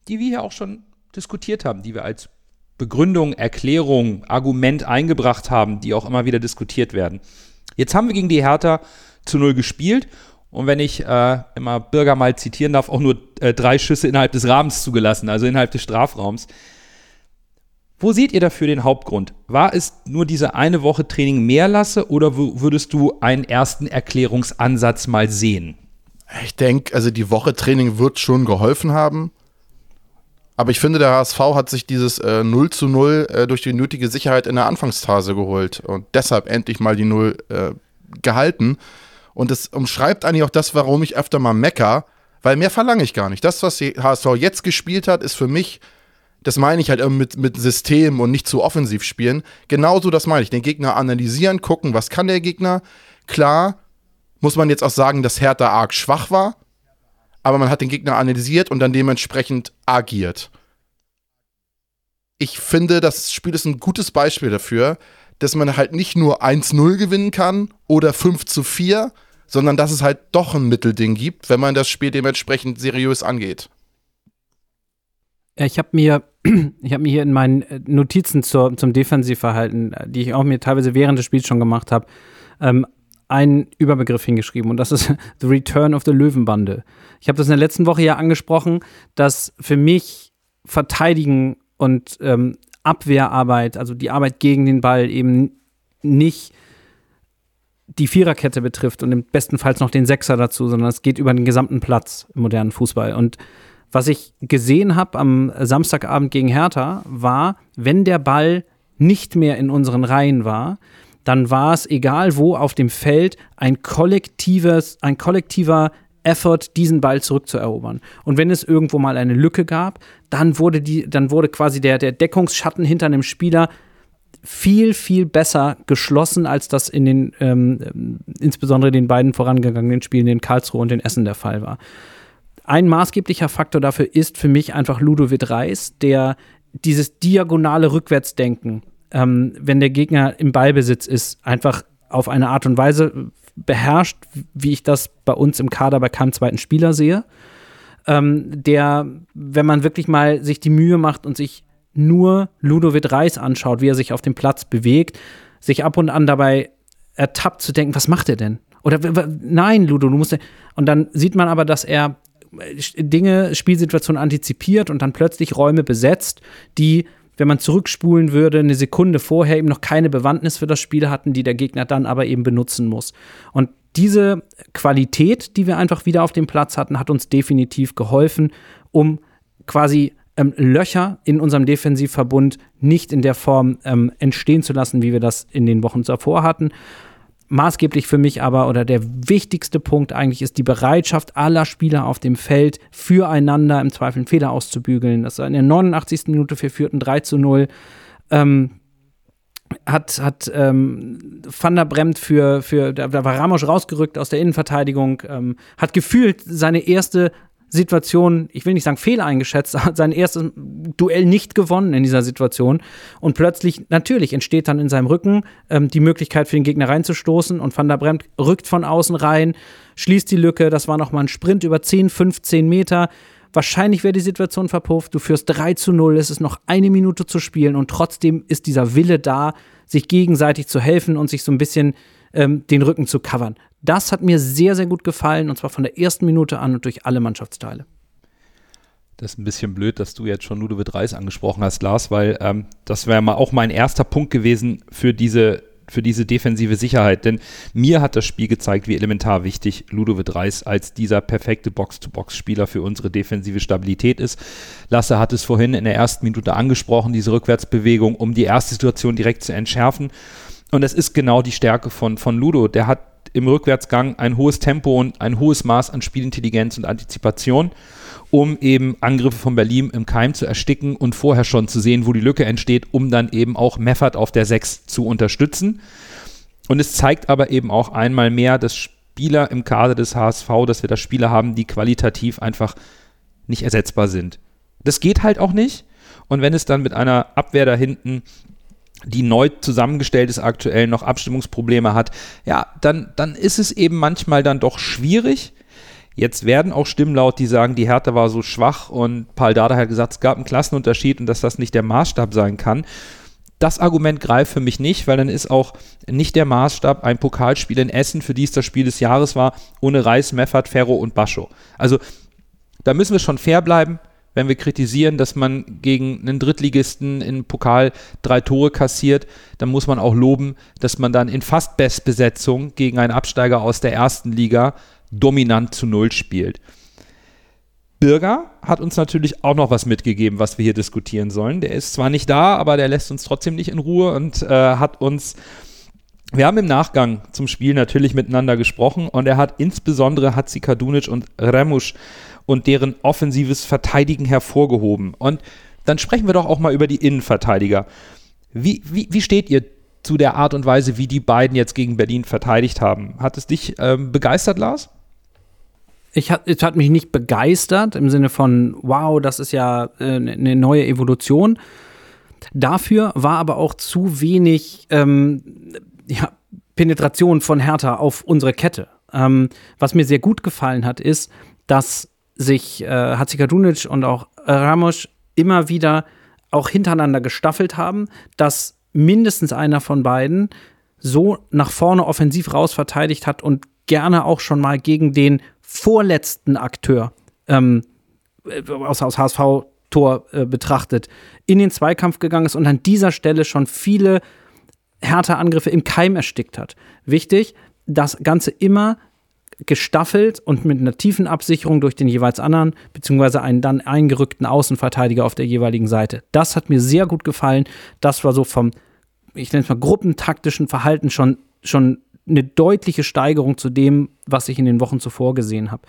die wir ja auch schon diskutiert haben, die wir als Begründung, Erklärung, Argument eingebracht haben, die auch immer wieder diskutiert werden. Jetzt haben wir gegen die Hertha zu null gespielt und wenn ich äh, immer Bürger mal zitieren darf, auch nur äh, drei Schüsse innerhalb des Rahmens zugelassen, also innerhalb des Strafraums. Wo seht ihr dafür den Hauptgrund? War es nur diese eine Woche Training mehr lasse oder würdest du einen ersten Erklärungsansatz mal sehen? Ich denke, also die Woche Training wird schon geholfen haben. Aber ich finde, der HSV hat sich dieses äh, 0 zu 0 äh, durch die nötige Sicherheit in der Anfangsphase geholt und deshalb endlich mal die 0 äh, gehalten. Und es umschreibt eigentlich auch das, warum ich öfter mal mecker, weil mehr verlange ich gar nicht. Das, was die HSV jetzt gespielt hat, ist für mich das meine ich halt mit, mit System und nicht zu offensiv spielen. Genauso das meine ich. Den Gegner analysieren, gucken, was kann der Gegner. Klar, muss man jetzt auch sagen, dass Hertha arg schwach war, aber man hat den Gegner analysiert und dann dementsprechend agiert. Ich finde, das Spiel ist ein gutes Beispiel dafür, dass man halt nicht nur 1-0 gewinnen kann oder 5 zu 4, sondern dass es halt doch ein Mittelding gibt, wenn man das Spiel dementsprechend seriös angeht. Ich habe mir, (clears throat) habe mir hier in meinen äh, Notizen zur, zum Defensivverhalten, äh, die ich auch mir teilweise während des Spiels schon gemacht habe, ähm, einen Überbegriff hingeschrieben und das ist (laughs) The Return of the Löwenbande. Ich habe das in der letzten Woche ja angesprochen, dass für mich Verteidigen und ähm, Abwehrarbeit, also die Arbeit gegen den Ball eben nicht die Viererkette betrifft und im bestenfalls noch den Sechser dazu, sondern es geht über den gesamten Platz im modernen Fußball. Und was ich gesehen habe am Samstagabend gegen Hertha, war, wenn der Ball nicht mehr in unseren Reihen war, dann war es egal wo auf dem Feld ein kollektives, ein kollektiver Effort, diesen Ball zurückzuerobern. Und wenn es irgendwo mal eine Lücke gab, dann wurde die, dann wurde quasi der, der Deckungsschatten hinter einem Spieler viel, viel besser geschlossen, als das in den, ähm, insbesondere den beiden vorangegangenen Spielen in Karlsruhe und in Essen der Fall war. Ein maßgeblicher Faktor dafür ist für mich einfach Ludovic Reis, der dieses diagonale Rückwärtsdenken, ähm, wenn der Gegner im Ballbesitz ist, einfach auf eine Art und Weise beherrscht, wie ich das bei uns im Kader bei keinem zweiten Spieler sehe. Ähm, der, wenn man wirklich mal sich die Mühe macht und sich nur Ludovic Reis anschaut, wie er sich auf dem Platz bewegt, sich ab und an dabei ertappt zu denken, was macht er denn? Oder nein, Ludo, du musst. Und dann sieht man aber, dass er äh, Dinge, Spielsituationen antizipiert und dann plötzlich Räume besetzt, die, wenn man zurückspulen würde, eine Sekunde vorher eben noch keine Bewandtnis für das Spiel hatten, die der Gegner dann aber eben benutzen muss. Und diese Qualität, die wir einfach wieder auf dem Platz hatten, hat uns definitiv geholfen, um quasi ähm, Löcher in unserem Defensivverbund nicht in der Form ähm, entstehen zu lassen, wie wir das in den Wochen zuvor hatten. Maßgeblich für mich aber oder der wichtigste Punkt eigentlich ist die Bereitschaft aller Spieler auf dem Feld füreinander im Zweifel einen Fehler auszubügeln. Das war in der 89. Minute für führten 3 zu 0. Ähm, hat, hat ähm, Van der Bremt für, für, da war Ramos rausgerückt aus der Innenverteidigung, ähm, hat gefühlt seine erste Situation, ich will nicht sagen Fehler eingeschätzt, (laughs) hat sein erstes Duell nicht gewonnen in dieser Situation. Und plötzlich, natürlich, entsteht dann in seinem Rücken ähm, die Möglichkeit für den Gegner reinzustoßen. Und Van der Bremt rückt von außen rein, schließt die Lücke. Das war nochmal ein Sprint über 10, 15 Meter. Wahrscheinlich wäre die Situation verpufft. Du führst 3 zu 0, es ist noch eine Minute zu spielen und trotzdem ist dieser Wille da, sich gegenseitig zu helfen und sich so ein bisschen ähm, den Rücken zu covern. Das hat mir sehr, sehr gut gefallen und zwar von der ersten Minute an und durch alle Mannschaftsteile. Das ist ein bisschen blöd, dass du jetzt schon Ludovic Reis angesprochen hast, Lars, weil ähm, das wäre mal auch mein erster Punkt gewesen für diese, für diese defensive Sicherheit. Denn mir hat das Spiel gezeigt, wie elementar wichtig Ludovic Reis als dieser perfekte Box-to-Box-Spieler für unsere defensive Stabilität ist. Lasse hat es vorhin in der ersten Minute angesprochen, diese Rückwärtsbewegung, um die erste Situation direkt zu entschärfen. Und es ist genau die Stärke von, von Ludo. Der hat im Rückwärtsgang ein hohes Tempo und ein hohes Maß an Spielintelligenz und Antizipation, um eben Angriffe von Berlin im Keim zu ersticken und vorher schon zu sehen, wo die Lücke entsteht, um dann eben auch Meffert auf der 6 zu unterstützen. Und es zeigt aber eben auch einmal mehr, dass Spieler im Kader des HSV, dass wir da Spieler haben, die qualitativ einfach nicht ersetzbar sind. Das geht halt auch nicht. Und wenn es dann mit einer Abwehr da hinten die neu zusammengestellt ist, aktuell noch Abstimmungsprobleme hat, ja, dann, dann ist es eben manchmal dann doch schwierig. Jetzt werden auch Stimmen laut, die sagen, die Härte war so schwach und Paul Dada hat gesagt, es gab einen Klassenunterschied und dass das nicht der Maßstab sein kann. Das Argument greift für mich nicht, weil dann ist auch nicht der Maßstab ein Pokalspiel in Essen, für die es das Spiel des Jahres war, ohne Reis, Meffert, Ferro und Bascho. Also da müssen wir schon fair bleiben wenn wir kritisieren, dass man gegen einen Drittligisten im Pokal drei Tore kassiert, dann muss man auch loben, dass man dann in fast Bestbesetzung gegen einen Absteiger aus der ersten Liga dominant zu Null spielt. Birger hat uns natürlich auch noch was mitgegeben, was wir hier diskutieren sollen. Der ist zwar nicht da, aber der lässt uns trotzdem nicht in Ruhe und äh, hat uns wir haben im Nachgang zum Spiel natürlich miteinander gesprochen und er hat insbesondere Hatzi Kadunic und Remusch und deren offensives Verteidigen hervorgehoben. Und dann sprechen wir doch auch mal über die Innenverteidiger. Wie, wie, wie steht ihr zu der Art und Weise, wie die beiden jetzt gegen Berlin verteidigt haben? Hat es dich ähm, begeistert, Lars? Ich hat, es hat mich nicht begeistert im Sinne von, wow, das ist ja äh, eine neue Evolution. Dafür war aber auch zu wenig ähm, ja, Penetration von Hertha auf unsere Kette. Ähm, was mir sehr gut gefallen hat, ist, dass sich äh, Hatzikadunic und auch Ramos immer wieder auch hintereinander gestaffelt haben, dass mindestens einer von beiden so nach vorne offensiv raus verteidigt hat und gerne auch schon mal gegen den vorletzten Akteur ähm, aus, aus HSV-Tor äh, betrachtet, in den Zweikampf gegangen ist und an dieser Stelle schon viele härte Angriffe im Keim erstickt hat. Wichtig, das Ganze immer gestaffelt und mit einer tiefen Absicherung durch den jeweils anderen, beziehungsweise einen dann eingerückten Außenverteidiger auf der jeweiligen Seite. Das hat mir sehr gut gefallen. Das war so vom, ich nenne es mal, gruppentaktischen Verhalten schon, schon eine deutliche Steigerung zu dem, was ich in den Wochen zuvor gesehen habe.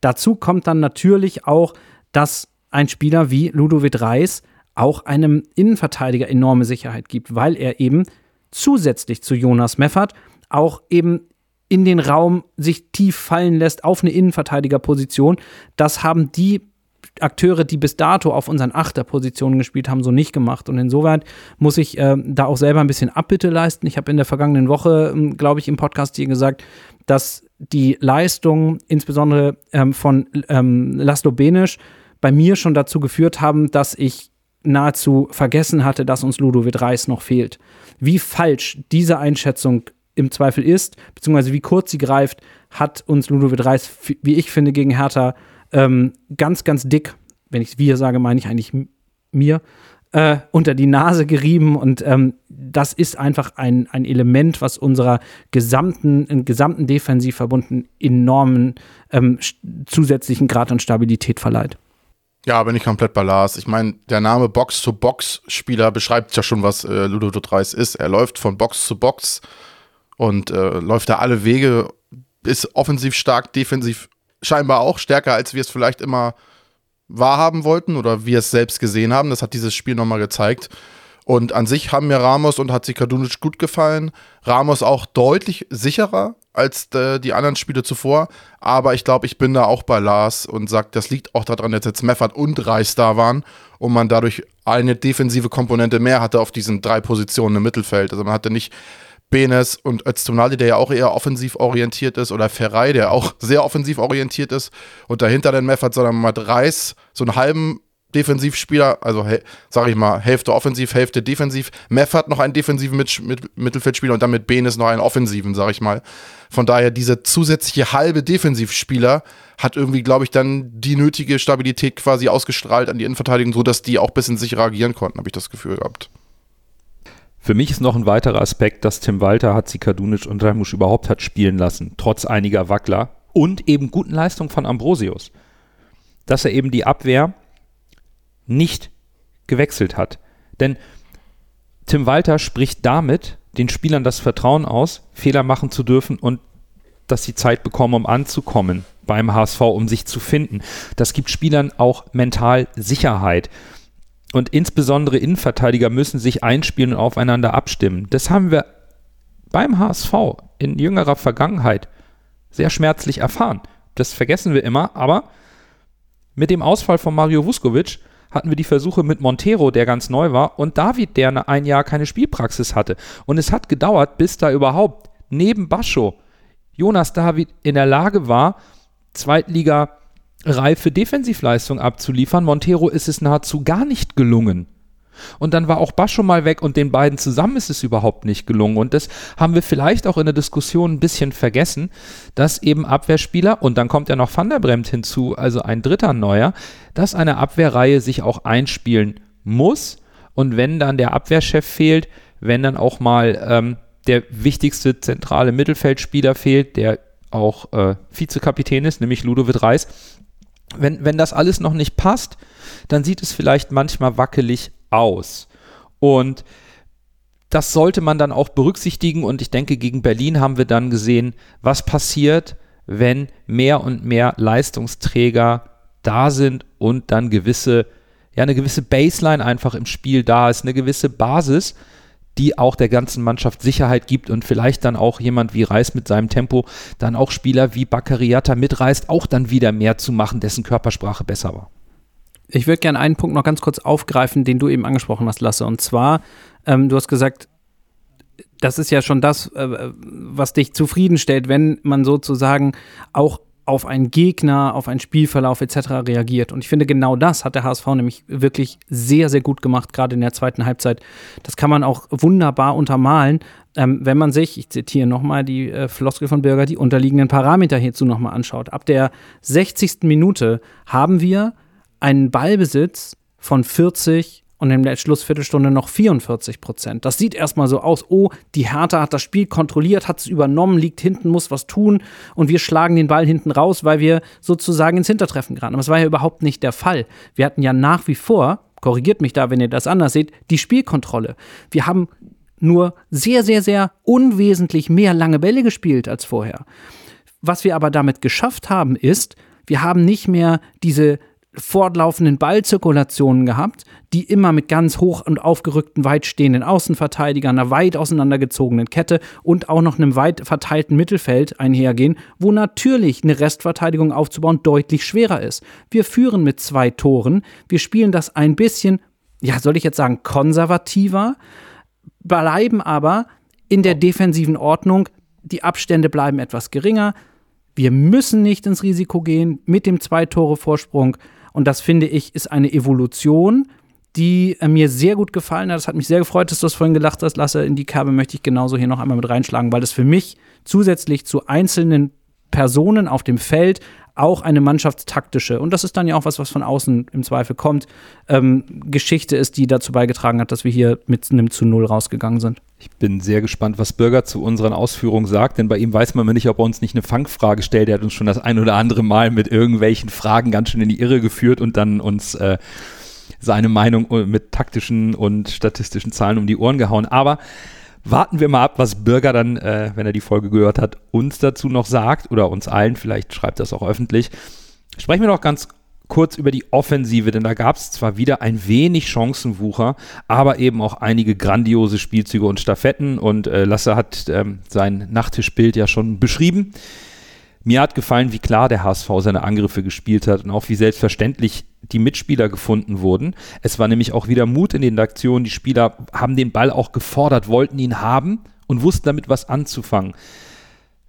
Dazu kommt dann natürlich auch, dass ein Spieler wie Ludovic Reis auch einem Innenverteidiger enorme Sicherheit gibt, weil er eben zusätzlich zu Jonas Meffert auch eben in den Raum sich tief fallen lässt auf eine Innenverteidigerposition. Das haben die Akteure, die bis dato auf unseren Achterpositionen gespielt haben, so nicht gemacht. Und insoweit muss ich äh, da auch selber ein bisschen Abbitte leisten. Ich habe in der vergangenen Woche, ähm, glaube ich, im Podcast hier gesagt, dass die Leistung insbesondere ähm, von ähm, Laszlo Benisch bei mir schon dazu geführt haben, dass ich nahezu vergessen hatte, dass uns Ludovic Reis noch fehlt. Wie falsch diese Einschätzung im Zweifel ist, beziehungsweise wie kurz sie greift, hat uns Ludovic Reis, wie ich finde, gegen Hertha ähm, ganz, ganz dick, wenn ich wir sage, meine ich eigentlich mir, äh, unter die Nase gerieben. Und ähm, das ist einfach ein, ein Element, was unserer gesamten, gesamten Defensivverbunden enormen ähm, zusätzlichen Grad an Stabilität verleiht. Ja, bin ich komplett bei Lars. Ich meine, der Name Box-to-Box-Spieler beschreibt ja schon, was äh, Ludovic Reis ist. Er läuft von Box zu Box und äh, läuft da alle Wege, ist offensiv stark, defensiv scheinbar auch stärker, als wir es vielleicht immer wahrhaben wollten oder wir es selbst gesehen haben. Das hat dieses Spiel nochmal gezeigt. Und an sich haben mir Ramos und Hatzikadunic gut gefallen. Ramos auch deutlich sicherer als äh, die anderen Spiele zuvor. Aber ich glaube, ich bin da auch bei Lars und sage, das liegt auch daran, dass jetzt Meffert und Reis da waren und man dadurch eine defensive Komponente mehr hatte auf diesen drei Positionen im Mittelfeld. Also man hatte nicht Benes und Öztunali, der ja auch eher offensiv orientiert ist, oder Ferrei, der auch (laughs) sehr offensiv orientiert ist, und dahinter den Meffert, sondern man Reis, so einen halben Defensivspieler, also sag ich mal, Hälfte offensiv, Hälfte defensiv. Meffert noch einen defensiven Mit Mit Mittelfeldspieler und dann mit Benes noch einen offensiven, sag ich mal. Von daher, diese zusätzliche halbe Defensivspieler hat irgendwie, glaube ich, dann die nötige Stabilität quasi ausgestrahlt an die Innenverteidigung, sodass die auch ein bisschen sicherer agieren konnten, habe ich das Gefühl gehabt. Für mich ist noch ein weiterer Aspekt, dass Tim Walter Hatzikadunic und Ramusch überhaupt hat spielen lassen, trotz einiger Wackler und eben guten Leistungen von Ambrosius. Dass er eben die Abwehr nicht gewechselt hat. Denn Tim Walter spricht damit den Spielern das Vertrauen aus, Fehler machen zu dürfen und dass sie Zeit bekommen, um anzukommen beim HSV, um sich zu finden. Das gibt Spielern auch mental Sicherheit. Und insbesondere Innenverteidiger müssen sich einspielen und aufeinander abstimmen. Das haben wir beim HSV in jüngerer Vergangenheit sehr schmerzlich erfahren. Das vergessen wir immer, aber mit dem Ausfall von Mario Vuskovic hatten wir die Versuche mit Montero, der ganz neu war, und David, der ein Jahr keine Spielpraxis hatte. Und es hat gedauert, bis da überhaupt neben Bascho Jonas David in der Lage war, Zweitliga reife Defensivleistung abzuliefern. Montero ist es nahezu gar nicht gelungen. Und dann war auch Bascho mal weg und den beiden zusammen ist es überhaupt nicht gelungen. Und das haben wir vielleicht auch in der Diskussion ein bisschen vergessen, dass eben Abwehrspieler, und dann kommt ja noch Van der Bremt hinzu, also ein dritter Neuer, dass eine Abwehrreihe sich auch einspielen muss. Und wenn dann der Abwehrchef fehlt, wenn dann auch mal ähm, der wichtigste zentrale Mittelfeldspieler fehlt, der auch äh, Vizekapitän ist, nämlich Ludovic Reis, wenn, wenn das alles noch nicht passt, dann sieht es vielleicht manchmal wackelig aus. Und das sollte man dann auch berücksichtigen. Und ich denke, gegen Berlin haben wir dann gesehen, was passiert, wenn mehr und mehr Leistungsträger da sind und dann gewisse, ja, eine gewisse Baseline einfach im Spiel da ist, eine gewisse Basis, die auch der ganzen Mannschaft Sicherheit gibt und vielleicht dann auch jemand wie Reis mit seinem Tempo dann auch Spieler wie Baccariata mitreißt, auch dann wieder mehr zu machen, dessen Körpersprache besser war. Ich würde gerne einen Punkt noch ganz kurz aufgreifen, den du eben angesprochen hast, Lasse. Und zwar, ähm, du hast gesagt, das ist ja schon das, äh, was dich zufriedenstellt, wenn man sozusagen auch auf einen Gegner, auf einen Spielverlauf etc. reagiert. Und ich finde, genau das hat der HSV nämlich wirklich sehr, sehr gut gemacht, gerade in der zweiten Halbzeit. Das kann man auch wunderbar untermalen, ähm, wenn man sich, ich zitiere nochmal die äh, Floskel von Bürger, die unterliegenden Parameter hierzu nochmal anschaut. Ab der 60. Minute haben wir einen Ballbesitz von 40 und in der Schlussviertelstunde noch 44 Prozent. Das sieht erstmal so aus, oh, die Hertha hat das Spiel kontrolliert, hat es übernommen, liegt hinten, muss was tun und wir schlagen den Ball hinten raus, weil wir sozusagen ins Hintertreffen geraten. Aber es war ja überhaupt nicht der Fall. Wir hatten ja nach wie vor, korrigiert mich da, wenn ihr das anders seht, die Spielkontrolle. Wir haben nur sehr, sehr, sehr unwesentlich mehr lange Bälle gespielt als vorher. Was wir aber damit geschafft haben, ist, wir haben nicht mehr diese fortlaufenden Ballzirkulationen gehabt, die immer mit ganz hoch und aufgerückten, weit stehenden Außenverteidigern, einer weit auseinandergezogenen Kette und auch noch einem weit verteilten Mittelfeld einhergehen, wo natürlich eine Restverteidigung aufzubauen deutlich schwerer ist. Wir führen mit zwei Toren, wir spielen das ein bisschen, ja, soll ich jetzt sagen, konservativer, bleiben aber in der defensiven Ordnung, die Abstände bleiben etwas geringer. Wir müssen nicht ins Risiko gehen mit dem Zwei-Tore-Vorsprung. Und das finde ich ist eine Evolution, die äh, mir sehr gut gefallen hat. Das hat mich sehr gefreut, dass du das vorhin gelacht hast, Lasse. In die Kerbe möchte ich genauso hier noch einmal mit reinschlagen, weil das für mich zusätzlich zu einzelnen Personen auf dem Feld auch eine mannschaftstaktische, und das ist dann ja auch was, was von außen im Zweifel kommt, ähm, Geschichte ist, die dazu beigetragen hat, dass wir hier mit einem zu Null rausgegangen sind. Ich bin sehr gespannt, was Bürger zu unseren Ausführungen sagt, denn bei ihm weiß man nicht, ob er uns nicht eine Fangfrage stellt. Er hat uns schon das ein oder andere Mal mit irgendwelchen Fragen ganz schön in die Irre geführt und dann uns äh, seine Meinung äh, mit taktischen und statistischen Zahlen um die Ohren gehauen. Aber warten wir mal ab, was Bürger dann, äh, wenn er die Folge gehört hat, uns dazu noch sagt oder uns allen. Vielleicht schreibt das auch öffentlich. Sprechen wir noch ganz kurz über die Offensive, denn da gab es zwar wieder ein wenig Chancenwucher, aber eben auch einige grandiose Spielzüge und Staffetten. Und äh, Lasse hat ähm, sein Nachttischbild ja schon beschrieben. Mir hat gefallen, wie klar der HSV seine Angriffe gespielt hat und auch wie selbstverständlich die Mitspieler gefunden wurden. Es war nämlich auch wieder Mut in den Aktionen. Die Spieler haben den Ball auch gefordert, wollten ihn haben und wussten damit was anzufangen.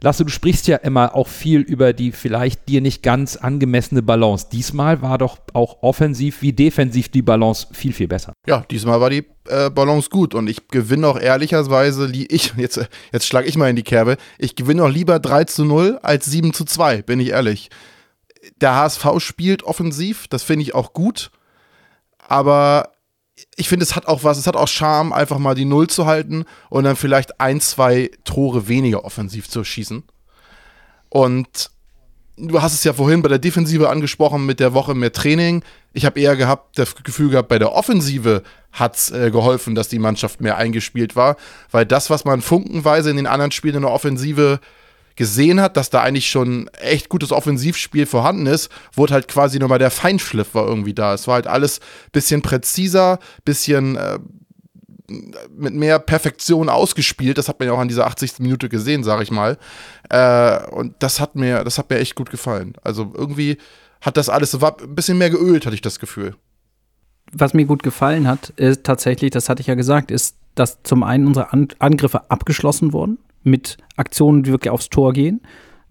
Lasse, du sprichst ja immer auch viel über die vielleicht dir nicht ganz angemessene Balance. Diesmal war doch auch offensiv wie defensiv die Balance viel, viel besser. Ja, diesmal war die äh, Balance gut und ich gewinne auch ehrlicherweise, ich, (laughs) jetzt, jetzt schlage ich mal in die Kerbe, ich gewinne auch lieber 3 zu 0 als 7 zu 2, bin ich ehrlich. Der HSV spielt offensiv, das finde ich auch gut, aber ich finde, es hat auch was, es hat auch Charme, einfach mal die Null zu halten und dann vielleicht ein, zwei Tore weniger offensiv zu schießen. Und du hast es ja vorhin bei der Defensive angesprochen mit der Woche mehr Training. Ich habe eher gehabt, das Gefühl gehabt, bei der Offensive hat es äh, geholfen, dass die Mannschaft mehr eingespielt war, weil das, was man funkenweise in den anderen Spielen in der Offensive gesehen hat, dass da eigentlich schon echt gutes Offensivspiel vorhanden ist, wurde halt quasi nochmal der Feinschliff war irgendwie da. Es war halt alles bisschen präziser, bisschen äh, mit mehr Perfektion ausgespielt. Das hat man ja auch an dieser 80. Minute gesehen, sag ich mal. Äh, und das hat mir, das hat mir echt gut gefallen. Also irgendwie hat das alles, war ein bisschen mehr geölt, hatte ich das Gefühl. Was mir gut gefallen hat, ist tatsächlich, das hatte ich ja gesagt, ist, dass zum einen unsere An Angriffe abgeschlossen wurden mit Aktionen, die wirklich aufs Tor gehen.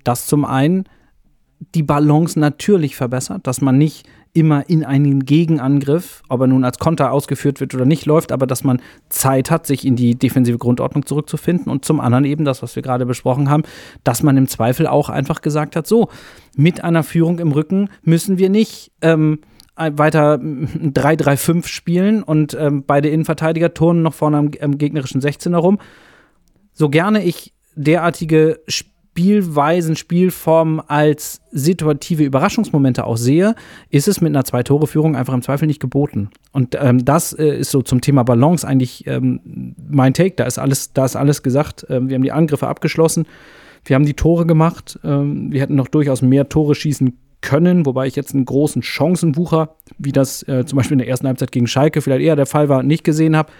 Das zum einen die Balance natürlich verbessert, dass man nicht immer in einen Gegenangriff, ob er nun als Konter ausgeführt wird oder nicht, läuft, aber dass man Zeit hat, sich in die defensive Grundordnung zurückzufinden. Und zum anderen eben das, was wir gerade besprochen haben, dass man im Zweifel auch einfach gesagt hat, so, mit einer Führung im Rücken müssen wir nicht ähm, weiter 3-3-5 spielen und ähm, beide Innenverteidiger turnen noch vorne am, am gegnerischen 16er rum, so gerne ich derartige Spielweisen, Spielformen als situative Überraschungsmomente auch sehe, ist es mit einer Zwei-Tore-Führung einfach im Zweifel nicht geboten. Und ähm, das äh, ist so zum Thema Balance eigentlich ähm, mein Take. Da ist alles, da ist alles gesagt. Ähm, wir haben die Angriffe abgeschlossen. Wir haben die Tore gemacht. Ähm, wir hätten noch durchaus mehr Tore schießen können, wobei ich jetzt einen großen Chancenwucher, wie das äh, zum Beispiel in der ersten Halbzeit gegen Schalke vielleicht eher der Fall war, nicht gesehen habe.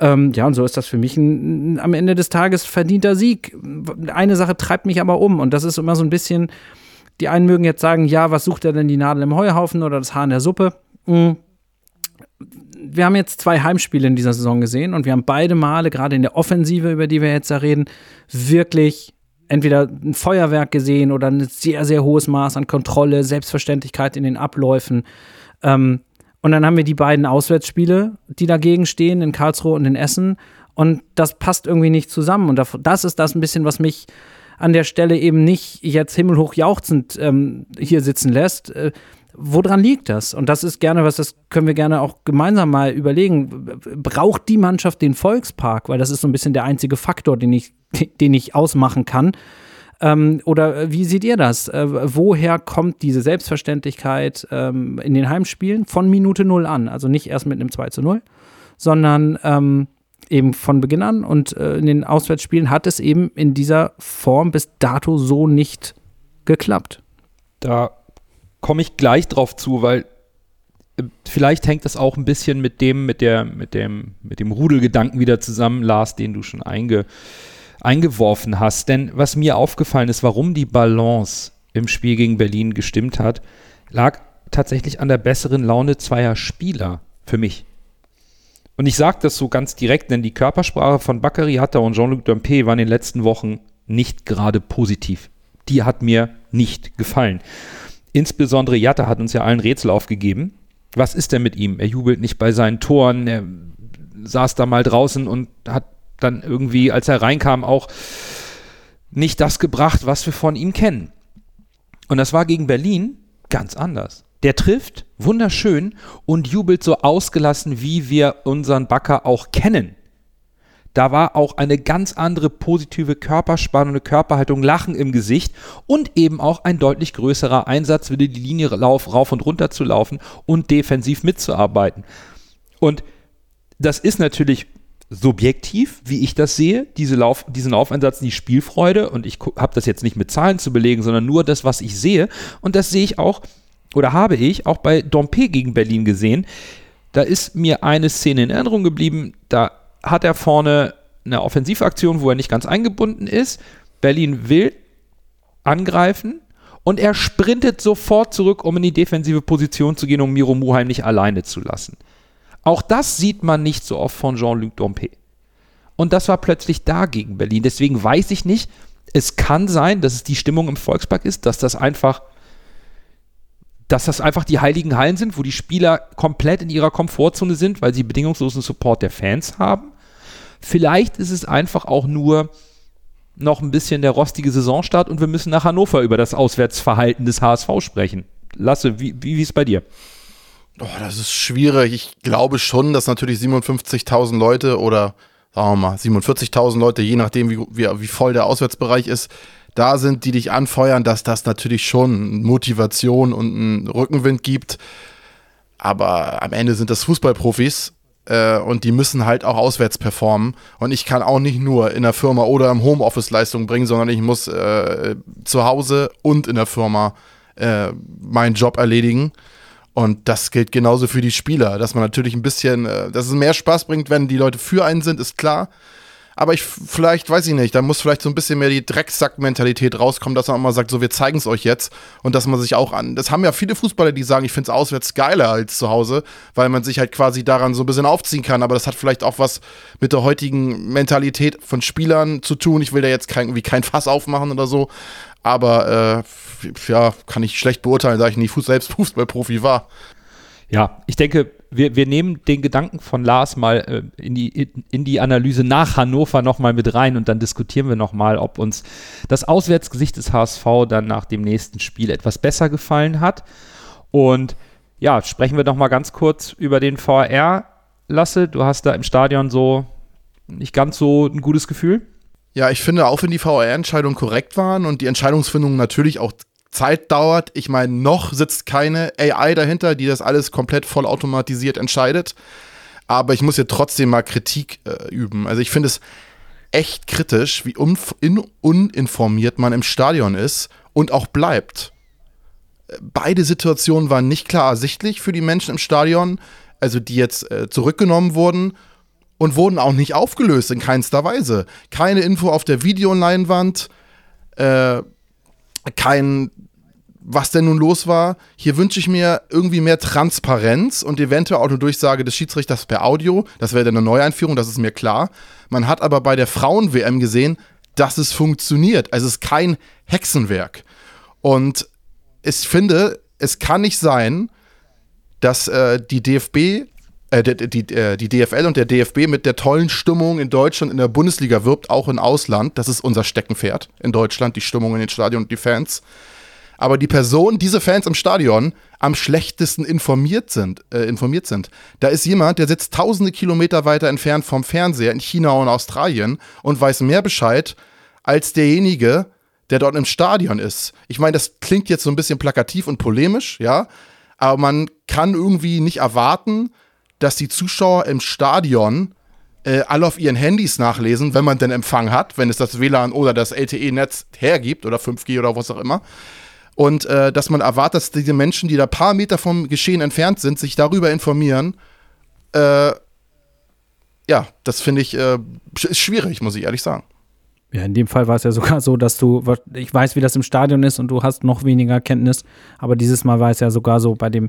Ähm, ja, und so ist das für mich ein, am Ende des Tages verdienter Sieg. Eine Sache treibt mich aber um und das ist immer so ein bisschen, die einen mögen jetzt sagen, ja, was sucht er denn die Nadel im Heuhaufen oder das Haar in der Suppe? Mhm. Wir haben jetzt zwei Heimspiele in dieser Saison gesehen und wir haben beide Male, gerade in der Offensive, über die wir jetzt da reden, wirklich entweder ein Feuerwerk gesehen oder ein sehr, sehr hohes Maß an Kontrolle, Selbstverständlichkeit in den Abläufen. Ähm, und dann haben wir die beiden Auswärtsspiele, die dagegen stehen, in Karlsruhe und in Essen. Und das passt irgendwie nicht zusammen. Und das ist das ein bisschen, was mich an der Stelle eben nicht jetzt himmelhoch jauchzend ähm, hier sitzen lässt. Äh, woran liegt das? Und das ist gerne was, das können wir gerne auch gemeinsam mal überlegen. Braucht die Mannschaft den Volkspark? Weil das ist so ein bisschen der einzige Faktor, den ich, (laughs) den ich ausmachen kann. Ähm, oder äh, wie seht ihr das? Äh, woher kommt diese Selbstverständlichkeit ähm, in den Heimspielen von Minute Null an? Also nicht erst mit einem 2 zu 0, sondern ähm, eben von Beginn an und äh, in den Auswärtsspielen hat es eben in dieser Form bis dato so nicht geklappt. Da komme ich gleich drauf zu, weil äh, vielleicht hängt das auch ein bisschen mit dem, mit der, mit dem, mit dem Rudelgedanken wieder zusammen, Lars, den du schon einge, eingeworfen hast. Denn was mir aufgefallen ist, warum die Balance im Spiel gegen Berlin gestimmt hat, lag tatsächlich an der besseren Laune zweier Spieler für mich. Und ich sage das so ganz direkt, denn die Körpersprache von Bakary Hatta und Jean-Luc Dompe war in den letzten Wochen nicht gerade positiv. Die hat mir nicht gefallen. Insbesondere Jatta hat uns ja allen Rätsel aufgegeben. Was ist denn mit ihm? Er jubelt nicht bei seinen Toren. Er saß da mal draußen und hat dann irgendwie, als er reinkam, auch nicht das gebracht, was wir von ihm kennen. Und das war gegen Berlin ganz anders. Der trifft wunderschön und jubelt so ausgelassen, wie wir unseren Backer auch kennen. Da war auch eine ganz andere positive Körperspannung, eine Körperhaltung, Lachen im Gesicht und eben auch ein deutlich größerer Einsatz, wieder die Linie lauf, rauf und runter zu laufen und defensiv mitzuarbeiten. Und das ist natürlich subjektiv, wie ich das sehe, diese Lauf, diesen Laufeinsatz, die Spielfreude. Und ich habe das jetzt nicht mit Zahlen zu belegen, sondern nur das, was ich sehe. Und das sehe ich auch, oder habe ich auch bei Dompe gegen Berlin gesehen. Da ist mir eine Szene in Erinnerung geblieben. Da hat er vorne eine Offensivaktion, wo er nicht ganz eingebunden ist. Berlin will angreifen und er sprintet sofort zurück, um in die defensive Position zu gehen, um Miro Muheim nicht alleine zu lassen. Auch das sieht man nicht so oft von Jean-Luc Dompe. Und das war plötzlich da gegen Berlin. Deswegen weiß ich nicht, es kann sein, dass es die Stimmung im Volkspark ist, dass das einfach dass das einfach die heiligen Hallen sind, wo die Spieler komplett in ihrer Komfortzone sind, weil sie bedingungslosen Support der Fans haben. Vielleicht ist es einfach auch nur noch ein bisschen der rostige Saisonstart und wir müssen nach Hannover über das Auswärtsverhalten des HSV sprechen. Lasse, wie, wie, wie ist es bei dir? Oh, das ist schwierig. Ich glaube schon, dass natürlich 57.000 Leute oder sagen wir mal 47.000 Leute, je nachdem, wie, wie, wie voll der Auswärtsbereich ist, da sind, die dich anfeuern, dass das natürlich schon Motivation und einen Rückenwind gibt. Aber am Ende sind das Fußballprofis äh, und die müssen halt auch auswärts performen. Und ich kann auch nicht nur in der Firma oder im Homeoffice Leistung bringen, sondern ich muss äh, zu Hause und in der Firma äh, meinen Job erledigen. Und das gilt genauso für die Spieler, dass man natürlich ein bisschen, äh, dass es mehr Spaß bringt, wenn die Leute für einen sind, ist klar aber ich vielleicht, weiß ich nicht, da muss vielleicht so ein bisschen mehr die Drecksack-Mentalität rauskommen, dass man mal sagt, so wir zeigen es euch jetzt und dass man sich auch an. Das haben ja viele Fußballer, die sagen, ich finde es auswärts geiler als zu Hause, weil man sich halt quasi daran so ein bisschen aufziehen kann. Aber das hat vielleicht auch was mit der heutigen Mentalität von Spielern zu tun. Ich will da jetzt kein, irgendwie kein Fass aufmachen oder so. Aber äh, ja, kann ich schlecht beurteilen, da ich nie selbst Fußballprofi war. Ja, ich denke, wir, wir nehmen den Gedanken von Lars mal äh, in, die, in, die Analyse nach Hannover nochmal mit rein und dann diskutieren wir nochmal, ob uns das Auswärtsgesicht des HSV dann nach dem nächsten Spiel etwas besser gefallen hat. Und ja, sprechen wir nochmal ganz kurz über den VR. Lasse, du hast da im Stadion so nicht ganz so ein gutes Gefühl? Ja, ich finde, auch wenn die VR-Entscheidungen korrekt waren und die Entscheidungsfindung natürlich auch Zeit dauert. Ich meine, noch sitzt keine AI dahinter, die das alles komplett vollautomatisiert entscheidet. Aber ich muss hier trotzdem mal Kritik äh, üben. Also ich finde es echt kritisch, wie uninformiert man im Stadion ist und auch bleibt. Beide Situationen waren nicht klar ersichtlich für die Menschen im Stadion, also die jetzt äh, zurückgenommen wurden und wurden auch nicht aufgelöst in keinster Weise. Keine Info auf der Videoleinwand, äh, kein, was denn nun los war. Hier wünsche ich mir irgendwie mehr Transparenz und eventuell auch eine Durchsage des Schiedsrichters per Audio. Das wäre dann eine Neueinführung, das ist mir klar. Man hat aber bei der Frauen-WM gesehen, dass es funktioniert. Also es ist kein Hexenwerk. Und ich finde, es kann nicht sein, dass äh, die DFB äh, die, die, äh, die, DFL und der DFB mit der tollen Stimmung in Deutschland in der Bundesliga wirbt, auch im Ausland. Das ist unser Steckenpferd in Deutschland, die Stimmung in den Stadien und die Fans. Aber die Personen, diese Fans im Stadion, am schlechtesten informiert sind, äh, informiert sind. Da ist jemand, der sitzt tausende Kilometer weiter entfernt vom Fernseher in China und Australien und weiß mehr Bescheid als derjenige, der dort im Stadion ist. Ich meine, das klingt jetzt so ein bisschen plakativ und polemisch, ja, aber man kann irgendwie nicht erwarten, dass die Zuschauer im Stadion äh, alle auf ihren Handys nachlesen, wenn man denn Empfang hat, wenn es das WLAN oder das LTE-Netz hergibt oder 5G oder was auch immer. Und äh, dass man erwartet, dass diese Menschen, die da paar Meter vom Geschehen entfernt sind, sich darüber informieren. Äh, ja, das finde ich äh, schwierig, muss ich ehrlich sagen. Ja, in dem Fall war es ja sogar so, dass du, ich weiß, wie das im Stadion ist und du hast noch weniger Kenntnis, aber dieses Mal war es ja sogar so bei dem,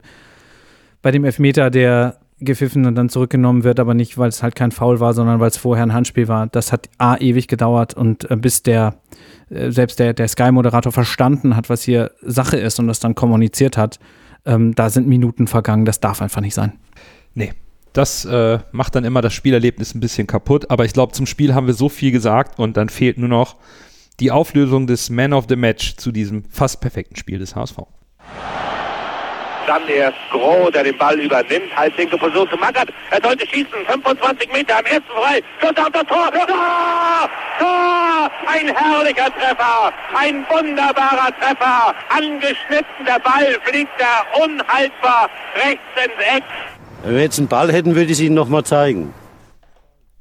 bei dem Elfmeter, der gepfiffen und dann zurückgenommen wird, aber nicht, weil es halt kein Foul war, sondern weil es vorher ein Handspiel war. Das hat A, ewig gedauert und äh, bis der, äh, selbst der, der Sky-Moderator verstanden hat, was hier Sache ist und das dann kommuniziert hat, ähm, da sind Minuten vergangen, das darf einfach nicht sein. Nee. Das äh, macht dann immer das Spielerlebnis ein bisschen kaputt, aber ich glaube, zum Spiel haben wir so viel gesagt und dann fehlt nur noch die Auflösung des Man of the Match zu diesem fast perfekten Spiel des HSV. Dann erst Groh, der den Ball übernimmt. Halblinke Position zu Mackert. Er sollte schießen. 25 Meter am ersten frei. Schuss auf das Tor. Tor! Tor! Ein herrlicher Treffer. Ein wunderbarer Treffer. Angeschnitten. Der Ball fliegt er unhaltbar rechts ins Eck. Wenn wir jetzt einen Ball hätten, würde ich es Ihnen nochmal zeigen.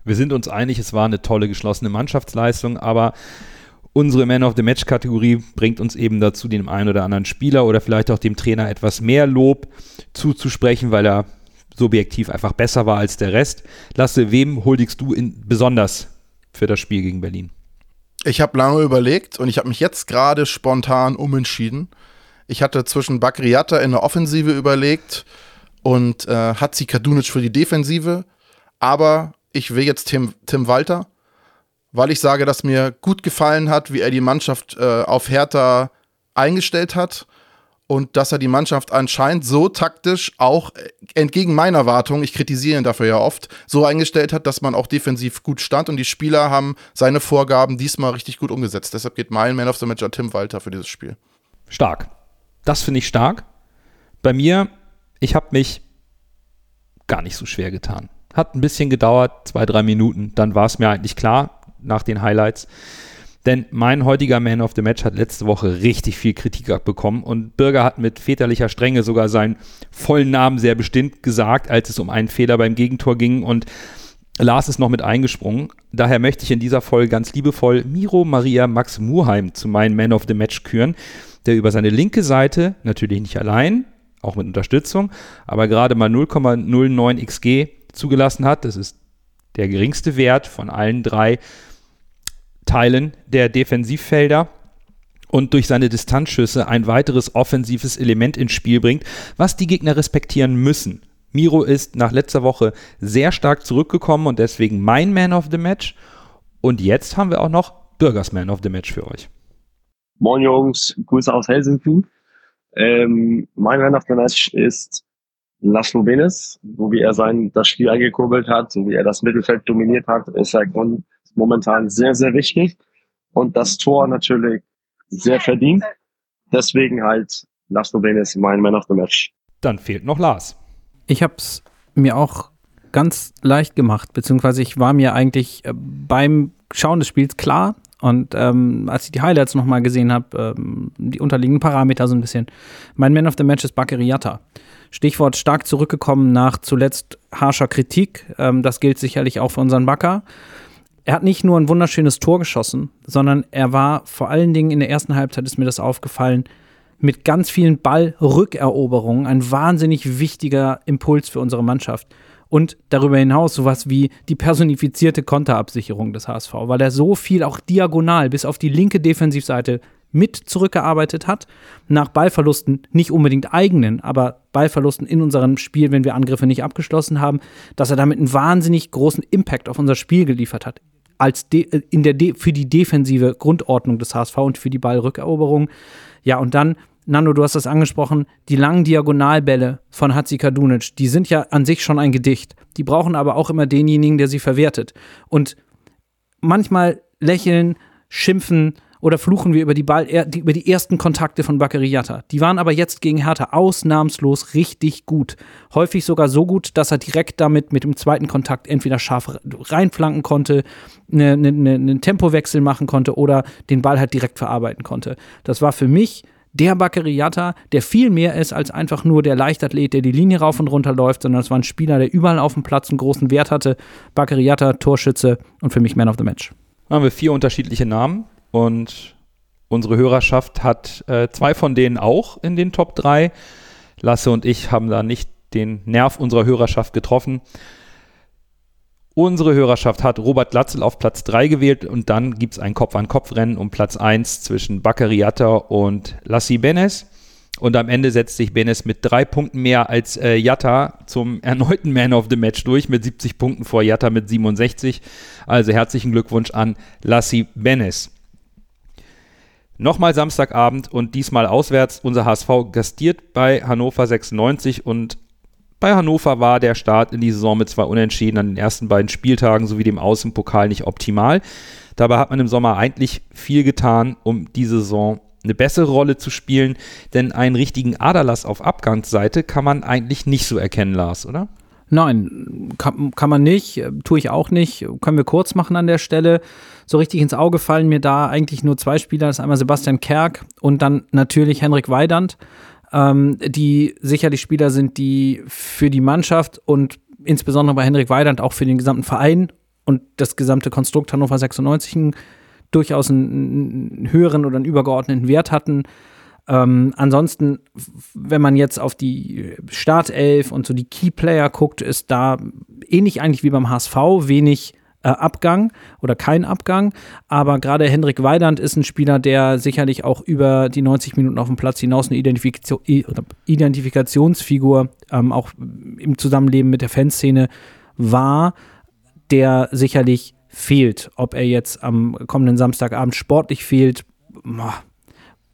Wir sind uns einig, es war eine tolle geschlossene Mannschaftsleistung, aber unsere Man of the Match Kategorie bringt uns eben dazu, dem einen oder anderen Spieler oder vielleicht auch dem Trainer etwas mehr Lob zuzusprechen, weil er subjektiv einfach besser war als der Rest. Lasse, wem huldigst du in, besonders für das Spiel gegen Berlin? Ich habe lange überlegt und ich habe mich jetzt gerade spontan umentschieden. Ich hatte zwischen Bakriata in der Offensive überlegt und äh, Hatzi Kadunic für die Defensive, aber ich will jetzt Tim, Tim Walter, weil ich sage, dass mir gut gefallen hat, wie er die Mannschaft äh, auf Hertha eingestellt hat und dass er die Mannschaft anscheinend so taktisch auch äh, entgegen meiner Erwartung, ich kritisiere ihn dafür ja oft, so eingestellt hat, dass man auch defensiv gut stand und die Spieler haben seine Vorgaben diesmal richtig gut umgesetzt. Deshalb geht mein Man of the Match an Tim Walter für dieses Spiel. Stark. Das finde ich stark. Bei mir ich habe mich gar nicht so schwer getan. Hat ein bisschen gedauert, zwei, drei Minuten, dann war es mir eigentlich klar nach den Highlights. Denn mein heutiger Man of the Match hat letzte Woche richtig viel Kritik abbekommen und Bürger hat mit väterlicher Strenge sogar seinen vollen Namen sehr bestimmt gesagt, als es um einen Fehler beim Gegentor ging und Lars ist noch mit eingesprungen. Daher möchte ich in dieser Folge ganz liebevoll Miro Maria Max Murheim zu meinem Man of the Match küren, der über seine linke Seite, natürlich nicht allein, auch mit Unterstützung, aber gerade mal 0,09 XG zugelassen hat. Das ist der geringste Wert von allen drei Teilen der Defensivfelder und durch seine Distanzschüsse ein weiteres offensives Element ins Spiel bringt, was die Gegner respektieren müssen. Miro ist nach letzter Woche sehr stark zurückgekommen und deswegen mein Man of the Match. Und jetzt haben wir auch noch Bürgers Man of the Match für euch. Moin Jungs, Grüße aus Helsinki. Ähm, mein Man of the Match ist Laszlo Benes, so wie er sein, das Spiel eingekurbelt hat, so wie er das Mittelfeld dominiert hat, ist er momentan sehr, sehr wichtig. Und das Tor natürlich sehr verdient. Deswegen halt Laszlo Benes mein Man of the Match. Dann fehlt noch Lars. Ich habe es mir auch ganz leicht gemacht, beziehungsweise ich war mir eigentlich äh, beim Schauen des Spiels klar, und ähm, als ich die Highlights nochmal gesehen habe, ähm, die unterliegenden Parameter so ein bisschen. Mein Man of the Match ist Bakeriata. Stichwort stark zurückgekommen nach zuletzt harscher Kritik. Ähm, das gilt sicherlich auch für unseren Backer. Er hat nicht nur ein wunderschönes Tor geschossen, sondern er war vor allen Dingen in der ersten Halbzeit, ist mir das aufgefallen, mit ganz vielen Ballrückeroberungen ein wahnsinnig wichtiger Impuls für unsere Mannschaft und darüber hinaus sowas wie die personifizierte Konterabsicherung des HSV, weil er so viel auch diagonal bis auf die linke Defensivseite mit zurückgearbeitet hat, nach Ballverlusten, nicht unbedingt eigenen, aber Ballverlusten in unserem Spiel, wenn wir Angriffe nicht abgeschlossen haben, dass er damit einen wahnsinnig großen Impact auf unser Spiel geliefert hat. Als De in der De für die defensive Grundordnung des HSV und für die Ballrückeroberung. Ja, und dann Nando, du hast das angesprochen, die langen Diagonalbälle von Hatzi Kadunic, die sind ja an sich schon ein Gedicht. Die brauchen aber auch immer denjenigen, der sie verwertet. Und manchmal lächeln, schimpfen oder fluchen wir über die, Ball, über die ersten Kontakte von Bakariata. Die waren aber jetzt gegen Hertha ausnahmslos richtig gut. Häufig sogar so gut, dass er direkt damit mit dem zweiten Kontakt entweder scharf reinflanken konnte, einen eine, eine Tempowechsel machen konnte oder den Ball halt direkt verarbeiten konnte. Das war für mich der Bakary der viel mehr ist als einfach nur der Leichtathlet, der die Linie rauf und runter läuft, sondern es war ein Spieler, der überall auf dem Platz einen großen Wert hatte. Bakary Torschütze und für mich Man of the Match. Haben wir vier unterschiedliche Namen und unsere Hörerschaft hat äh, zwei von denen auch in den Top 3. Lasse und ich haben da nicht den Nerv unserer Hörerschaft getroffen. Unsere Hörerschaft hat Robert Glatzel auf Platz 3 gewählt und dann gibt es ein Kopf-an-Kopf-Rennen um Platz 1 zwischen Bakariata und Lassi Benes. Und am Ende setzt sich Benes mit drei Punkten mehr als äh, Jatta zum erneuten Man of the Match durch, mit 70 Punkten vor Jatta mit 67. Also herzlichen Glückwunsch an Lassi Benes. Nochmal Samstagabend und diesmal auswärts. Unser HSV gastiert bei Hannover 96 und bei Hannover war der Start in die Saison mit zwei Unentschieden an den ersten beiden Spieltagen sowie dem Außenpokal nicht optimal. Dabei hat man im Sommer eigentlich viel getan, um die Saison eine bessere Rolle zu spielen, denn einen richtigen Aderlass auf Abgangsseite kann man eigentlich nicht so erkennen, Lars, oder? Nein, kann, kann man nicht, tue ich auch nicht. Können wir kurz machen an der Stelle. So richtig ins Auge fallen mir da eigentlich nur zwei Spieler. Das ist einmal Sebastian Kerk und dann natürlich Henrik Weidand ähm, die sicherlich Spieler sind, die für die Mannschaft und insbesondere bei Henrik Weidand auch für den gesamten Verein und das gesamte Konstrukt Hannover 96 einen, durchaus einen, einen, höheren oder einen übergeordneten Wert hatten. Ähm, ansonsten, wenn man jetzt auf die Startelf und so die Keyplayer guckt, ist da ähnlich eigentlich wie beim HSV wenig äh, Abgang oder kein Abgang. Aber gerade Hendrik Weidand ist ein Spieler, der sicherlich auch über die 90 Minuten auf dem Platz hinaus eine Identifikation, Identifikationsfigur ähm, auch im Zusammenleben mit der Fanszene war, der sicherlich fehlt. Ob er jetzt am kommenden Samstagabend sportlich fehlt,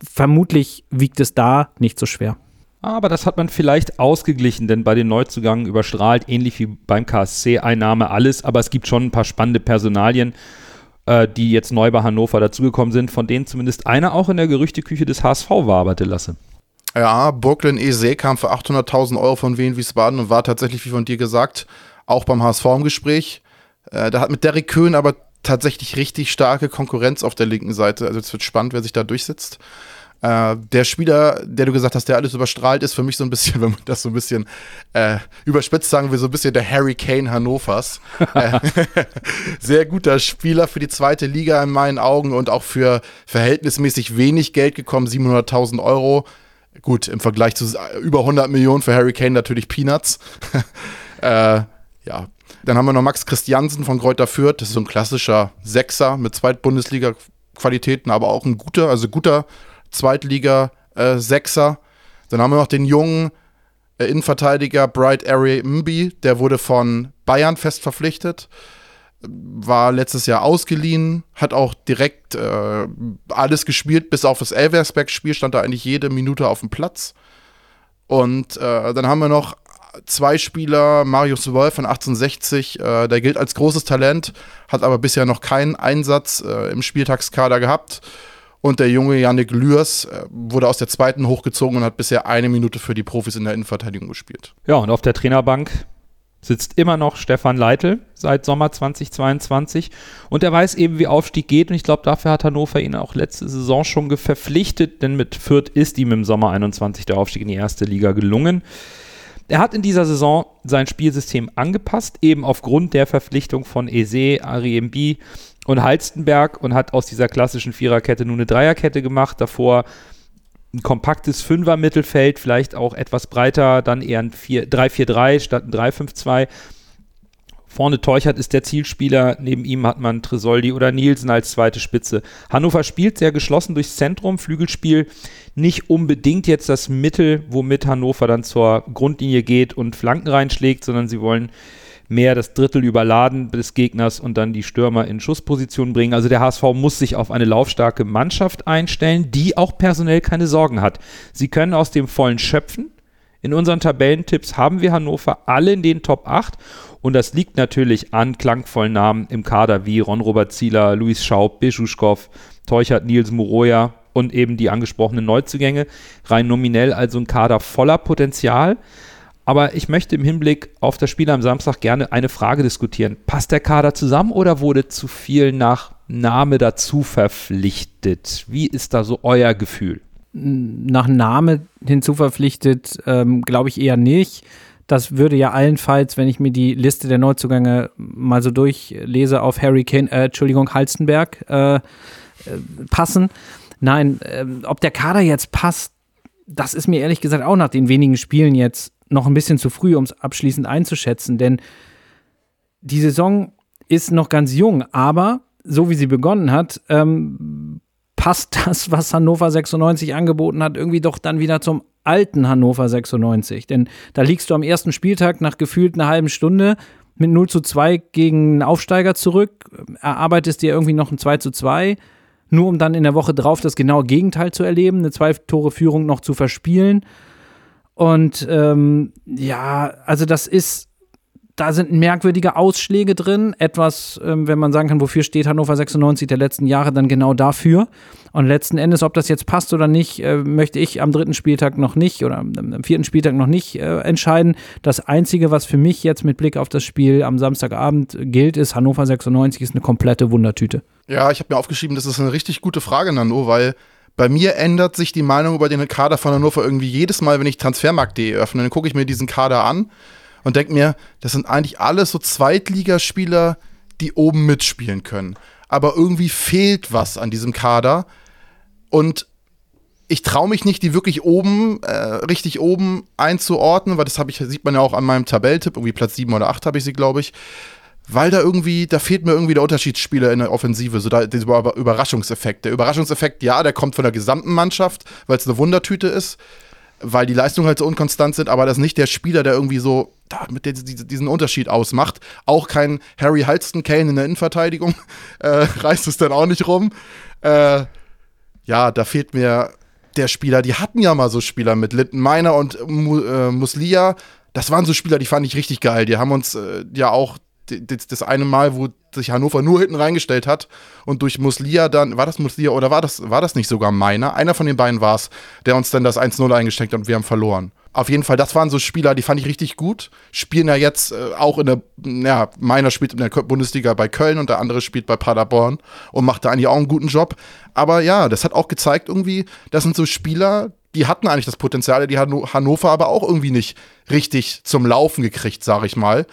vermutlich wiegt es da nicht so schwer. Aber das hat man vielleicht ausgeglichen, denn bei den Neuzugängen überstrahlt, ähnlich wie beim KSC-Einnahme alles, aber es gibt schon ein paar spannende Personalien, äh, die jetzt neu bei Hannover dazugekommen sind, von denen zumindest einer auch in der Gerüchteküche des HSV waberte lasse. Ja, Brooklyn Eze kam für 800.000 Euro von Wien Wiesbaden und war tatsächlich, wie von dir gesagt, auch beim HSV im Gespräch. Äh, da hat mit Derek Köhn aber tatsächlich richtig starke Konkurrenz auf der linken Seite. Also es wird spannend, wer sich da durchsetzt. Äh, der Spieler, der du gesagt hast, der alles überstrahlt, ist für mich so ein bisschen, (laughs) wenn man das so ein bisschen äh, überspitzt sagen will, so ein bisschen der Harry Kane Hannovers. äh, (laughs) sehr guter Spieler für die zweite Liga in meinen Augen und auch für verhältnismäßig wenig Geld gekommen, 700.000 Euro. Gut, im Vergleich zu über 100 Millionen für Harry Kane natürlich Peanuts. (laughs) äh, ja, dann haben wir noch Max Christiansen von Kräuter Fürth. Das ist so ein klassischer Sechser mit Zweitbundesliga-Qualitäten, aber auch ein guter, also guter Zweitliga-Sechser. Dann haben wir noch den jungen äh, Innenverteidiger Bright Ari Mbi, der wurde von Bayern fest verpflichtet, war letztes Jahr ausgeliehen, hat auch direkt äh, alles gespielt, bis auf das Elversberg-Spiel stand da eigentlich jede Minute auf dem Platz. Und äh, dann haben wir noch zwei Spieler, Marius Wolf von 1860, äh, der gilt als großes Talent, hat aber bisher noch keinen Einsatz äh, im Spieltagskader gehabt. Und der junge Yannick Lürs äh, wurde aus der zweiten hochgezogen und hat bisher eine Minute für die Profis in der Innenverteidigung gespielt. Ja, und auf der Trainerbank sitzt immer noch Stefan Leitl seit Sommer 2022 und er weiß eben, wie Aufstieg geht und ich glaube, dafür hat Hannover ihn auch letzte Saison schon verpflichtet, denn mit Fürth ist ihm im Sommer 21 der Aufstieg in die erste Liga gelungen. Er hat in dieser Saison sein Spielsystem angepasst, eben aufgrund der Verpflichtung von Eze, Ariembi und Halstenberg und hat aus dieser klassischen Viererkette nun eine Dreierkette gemacht. Davor ein kompaktes Fünfer-Mittelfeld, vielleicht auch etwas breiter, dann eher ein 3-4-3 statt ein 3-5-2. Vorne Teuchert ist der Zielspieler, neben ihm hat man Tresoldi oder Nielsen als zweite Spitze. Hannover spielt sehr geschlossen durchs Zentrum, Flügelspiel nicht unbedingt jetzt das Mittel, womit Hannover dann zur Grundlinie geht und Flanken reinschlägt, sondern sie wollen mehr das Drittel überladen des Gegners und dann die Stürmer in Schussposition bringen. Also der HSV muss sich auf eine laufstarke Mannschaft einstellen, die auch personell keine Sorgen hat. Sie können aus dem Vollen schöpfen. In unseren Tabellentipps haben wir Hannover alle in den Top 8 und das liegt natürlich an klangvollen Namen im Kader wie Ron-Robert Zieler, Luis Schaub, Bischuschkow, Teuchert, Nils Muroya und eben die angesprochenen Neuzugänge. Rein nominell also ein Kader voller Potenzial. Aber ich möchte im Hinblick auf das Spiel am Samstag gerne eine Frage diskutieren. Passt der Kader zusammen oder wurde zu viel nach Name dazu verpflichtet? Wie ist da so euer Gefühl? Nach Name hinzuverpflichtet, ähm, glaube ich eher nicht. Das würde ja allenfalls, wenn ich mir die Liste der Neuzugänge mal so durchlese, auf Harry Kane, äh, Entschuldigung, Halstenberg äh, äh, passen. Nein, äh, ob der Kader jetzt passt, das ist mir ehrlich gesagt auch nach den wenigen Spielen jetzt noch ein bisschen zu früh, um es abschließend einzuschätzen, denn die Saison ist noch ganz jung, aber so wie sie begonnen hat, ähm, passt das, was Hannover 96 angeboten hat, irgendwie doch dann wieder zum alten Hannover 96. Denn da liegst du am ersten Spieltag nach gefühlt einer halben Stunde mit 0 zu 2 gegen einen Aufsteiger zurück, erarbeitest dir irgendwie noch ein 2 zu 2, nur um dann in der Woche drauf das genaue Gegenteil zu erleben, eine Zwei-Tore-Führung noch zu verspielen. Und ähm, ja, also das ist da sind merkwürdige Ausschläge drin. Etwas, ähm, wenn man sagen kann, wofür steht Hannover 96 der letzten Jahre, dann genau dafür. Und letzten Endes, ob das jetzt passt oder nicht, äh, möchte ich am dritten Spieltag noch nicht oder am, am vierten Spieltag noch nicht äh, entscheiden. Das Einzige, was für mich jetzt mit Blick auf das Spiel am Samstagabend gilt, ist, Hannover 96 ist eine komplette Wundertüte. Ja, ich habe mir aufgeschrieben, das ist eine richtig gute Frage, Nano, weil bei mir ändert sich die Meinung über den Kader von Hannover irgendwie jedes Mal, wenn ich Transfermarkt.de öffne. Dann gucke ich mir diesen Kader an und denke mir, das sind eigentlich alles so Zweitligaspieler, die oben mitspielen können. Aber irgendwie fehlt was an diesem Kader. Und ich traue mich nicht, die wirklich oben, äh, richtig oben einzuordnen, weil das ich, sieht man ja auch an meinem Tabelltipp, irgendwie Platz 7 oder 8 habe ich sie, glaube ich. Weil da irgendwie, da fehlt mir irgendwie der Unterschiedsspieler in der Offensive, so da, dieser Überraschungseffekt. Der Überraschungseffekt, ja, der kommt von der gesamten Mannschaft, weil es eine Wundertüte ist weil die Leistungen halt so unkonstant sind, aber das ist nicht der Spieler, der irgendwie so da, mit der, diesen Unterschied ausmacht. Auch kein Harry Halston Kane in der Innenverteidigung (laughs) äh, reißt es dann auch nicht rum. Äh, ja, da fehlt mir der Spieler. Die hatten ja mal so Spieler mit Linton Meiner und äh, Muslia. Das waren so Spieler, die fand ich richtig geil. Die haben uns äh, ja auch das eine Mal, wo sich Hannover nur hinten reingestellt hat und durch Muslia dann, war das Muslia oder war das, war das nicht sogar meiner? Einer von den beiden war es, der uns dann das 1-0 eingesteckt hat und wir haben verloren. Auf jeden Fall, das waren so Spieler, die fand ich richtig gut. Spielen ja jetzt äh, auch in der, ja, meiner spielt in der Bundesliga bei Köln und der andere spielt bei Paderborn und macht da eigentlich auch einen guten Job. Aber ja, das hat auch gezeigt irgendwie, das sind so Spieler, die hatten eigentlich das Potenzial, die Hannover aber auch irgendwie nicht richtig zum Laufen gekriegt, sag ich mal.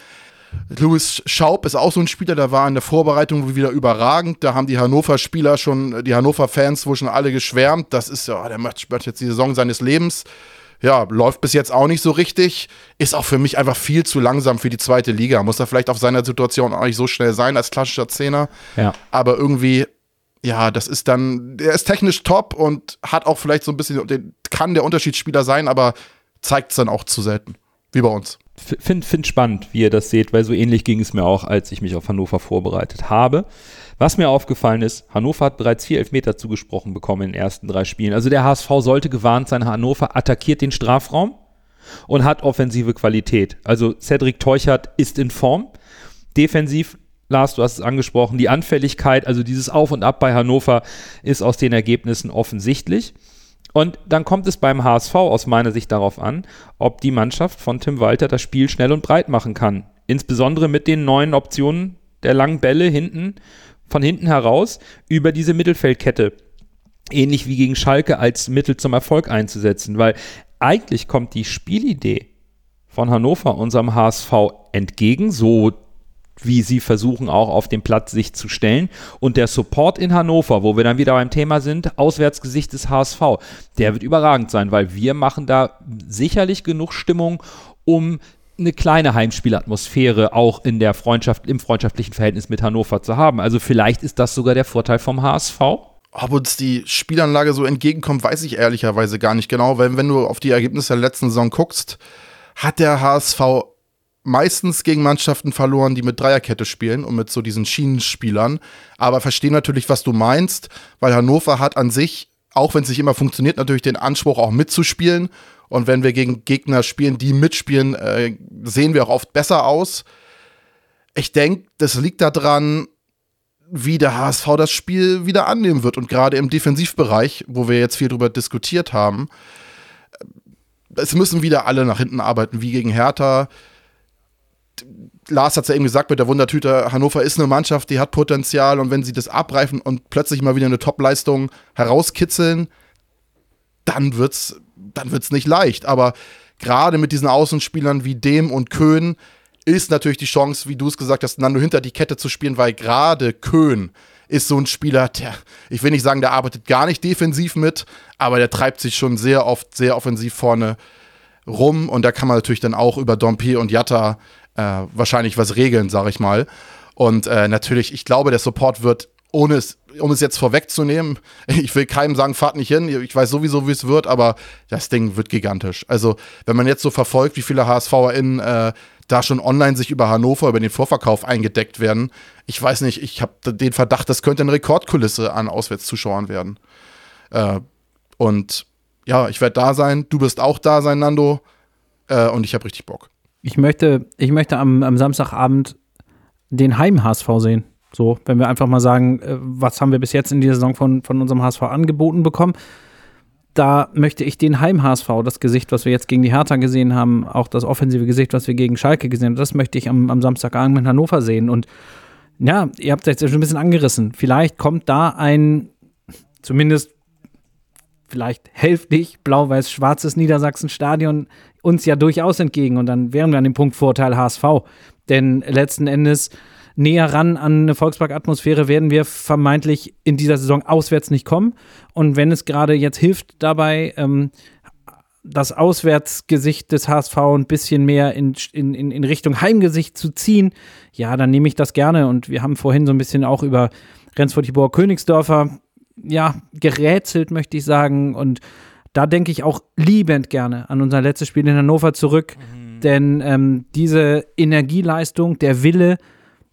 Louis Schaub ist auch so ein Spieler, der war in der Vorbereitung wieder überragend. Da haben die Hannover-Spieler schon, die Hannover-Fans wohl schon alle geschwärmt. Das ist ja, der macht, macht jetzt die Saison seines Lebens. Ja, läuft bis jetzt auch nicht so richtig. Ist auch für mich einfach viel zu langsam für die zweite Liga. Muss er vielleicht auf seiner Situation auch nicht so schnell sein als klassischer Zehner. Ja. Aber irgendwie, ja, das ist dann, er ist technisch top und hat auch vielleicht so ein bisschen, kann der Unterschiedsspieler sein, aber zeigt es dann auch zu selten. Wie bei uns finde find spannend, wie ihr das seht, weil so ähnlich ging es mir auch, als ich mich auf Hannover vorbereitet habe. Was mir aufgefallen ist, Hannover hat bereits vier Elfmeter zugesprochen bekommen in den ersten drei Spielen. Also der HSV sollte gewarnt sein, Hannover attackiert den Strafraum und hat offensive Qualität. Also Cedric Teuchert ist in Form. Defensiv, Lars, du hast es angesprochen, die Anfälligkeit, also dieses Auf und Ab bei Hannover ist aus den Ergebnissen offensichtlich. Und dann kommt es beim HSV aus meiner Sicht darauf an, ob die Mannschaft von Tim Walter das Spiel schnell und breit machen kann. Insbesondere mit den neuen Optionen der langen Bälle hinten, von hinten heraus über diese Mittelfeldkette. Ähnlich wie gegen Schalke als Mittel zum Erfolg einzusetzen, weil eigentlich kommt die Spielidee von Hannover unserem HSV entgegen, so wie sie versuchen auch auf dem Platz sich zu stellen. Und der Support in Hannover, wo wir dann wieder beim Thema sind, Auswärtsgesicht des HSV, der wird überragend sein, weil wir machen da sicherlich genug Stimmung, um eine kleine Heimspielatmosphäre auch in der Freundschaft, im freundschaftlichen Verhältnis mit Hannover zu haben. Also vielleicht ist das sogar der Vorteil vom HSV. Ob uns die Spielanlage so entgegenkommt, weiß ich ehrlicherweise gar nicht genau, weil wenn du auf die Ergebnisse der letzten Saison guckst, hat der HSV meistens gegen Mannschaften verloren, die mit Dreierkette spielen und mit so diesen Schienenspielern. Aber verstehe natürlich, was du meinst, weil Hannover hat an sich, auch wenn es nicht immer funktioniert, natürlich den Anspruch auch mitzuspielen. Und wenn wir gegen Gegner spielen, die mitspielen, äh, sehen wir auch oft besser aus. Ich denke, das liegt daran, wie der HSV das Spiel wieder annehmen wird. Und gerade im Defensivbereich, wo wir jetzt viel drüber diskutiert haben, es müssen wieder alle nach hinten arbeiten, wie gegen Hertha. Lars hat es ja eben gesagt mit der Wundertüte, Hannover ist eine Mannschaft, die hat Potenzial und wenn sie das abreifen und plötzlich mal wieder eine Top-Leistung herauskitzeln, dann wird's, dann wird's nicht leicht. Aber gerade mit diesen Außenspielern wie dem und Köhn ist natürlich die Chance, wie du es gesagt hast, Nando hinter die Kette zu spielen, weil gerade Köhn ist so ein Spieler, der, ich will nicht sagen, der arbeitet gar nicht defensiv mit, aber der treibt sich schon sehr oft sehr offensiv vorne rum und da kann man natürlich dann auch über Dompe und Jatta äh, wahrscheinlich was regeln, sag ich mal. Und äh, natürlich, ich glaube, der Support wird, ohne es, um es jetzt vorwegzunehmen, (laughs) ich will keinem sagen, fahrt nicht hin, ich weiß sowieso, wie es wird, aber das Ding wird gigantisch. Also, wenn man jetzt so verfolgt, wie viele HSVerInnen äh, da schon online sich über Hannover, über den Vorverkauf eingedeckt werden, ich weiß nicht, ich habe den Verdacht, das könnte eine Rekordkulisse an Auswärtszuschauern werden. Äh, und ja, ich werde da sein, du wirst auch da sein, Nando, äh, und ich habe richtig Bock. Ich möchte, ich möchte am, am Samstagabend den Heim-HSV sehen. So, wenn wir einfach mal sagen, äh, was haben wir bis jetzt in dieser Saison von, von unserem HSV angeboten bekommen. Da möchte ich den Heim-HSV, das Gesicht, was wir jetzt gegen die Hertha gesehen haben, auch das offensive Gesicht, was wir gegen Schalke gesehen haben, das möchte ich am, am Samstagabend in Hannover sehen. Und ja, ihr habt es jetzt schon ein bisschen angerissen. Vielleicht kommt da ein, zumindest vielleicht hälftig blau-weiß-schwarzes Niedersachsen-Stadion uns ja durchaus entgegen. Und dann wären wir an dem Punkt Vorteil HSV. Denn letzten Endes näher ran an eine Volkspark-Atmosphäre werden wir vermeintlich in dieser Saison auswärts nicht kommen. Und wenn es gerade jetzt hilft dabei, ähm, das Auswärtsgesicht des HSV ein bisschen mehr in, in, in Richtung Heimgesicht zu ziehen, ja, dann nehme ich das gerne. Und wir haben vorhin so ein bisschen auch über Rendsburg-Tibor Königsdörfer, ja, gerätselt, möchte ich sagen. Und da denke ich auch liebend gerne an unser letztes Spiel in Hannover zurück. Mhm. Denn ähm, diese Energieleistung, der Wille,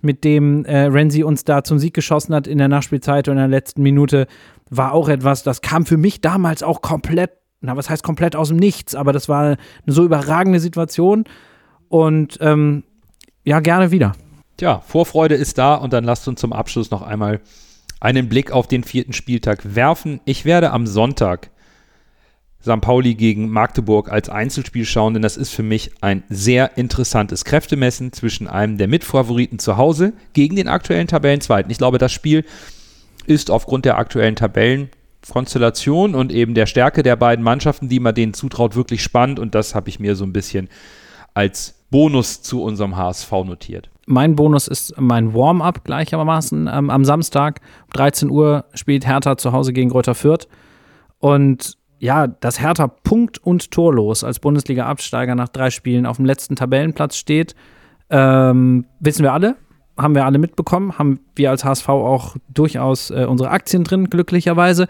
mit dem äh, Renzi uns da zum Sieg geschossen hat in der Nachspielzeit und in der letzten Minute, war auch etwas, das kam für mich damals auch komplett, na, was heißt komplett aus dem Nichts, aber das war eine so überragende Situation und ähm, ja, gerne wieder. Tja, Vorfreude ist da und dann lasst uns zum Abschluss noch einmal einen Blick auf den vierten Spieltag werfen. Ich werde am Sonntag St. Pauli gegen Magdeburg als Einzelspiel schauen, denn das ist für mich ein sehr interessantes Kräftemessen zwischen einem der Mitfavoriten zu Hause gegen den aktuellen Tabellenzweiten. Ich glaube, das Spiel ist aufgrund der aktuellen Tabellenkonstellation und eben der Stärke der beiden Mannschaften, die man denen zutraut, wirklich spannend und das habe ich mir so ein bisschen als Bonus zu unserem HSV notiert. Mein Bonus ist mein Warm-up gleichermaßen ähm, am Samstag. Um 13 Uhr spielt Hertha zu Hause gegen Greuther Fürth. Und ja, dass Hertha punkt- und torlos als Bundesliga-Absteiger nach drei Spielen auf dem letzten Tabellenplatz steht, ähm, wissen wir alle, haben wir alle mitbekommen, haben wir als HSV auch durchaus äh, unsere Aktien drin, glücklicherweise.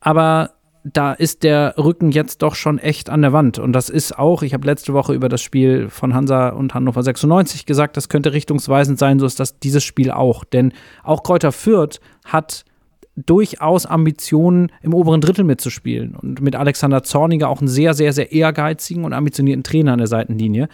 Aber da ist der Rücken jetzt doch schon echt an der Wand. Und das ist auch, ich habe letzte Woche über das Spiel von Hansa und Hannover 96 gesagt, das könnte richtungsweisend sein, so ist das dieses Spiel auch. Denn auch Kräuter Fürth hat durchaus Ambitionen, im oberen Drittel mitzuspielen. Und mit Alexander Zorniger auch einen sehr, sehr, sehr ehrgeizigen und ambitionierten Trainer an der Seitenlinie,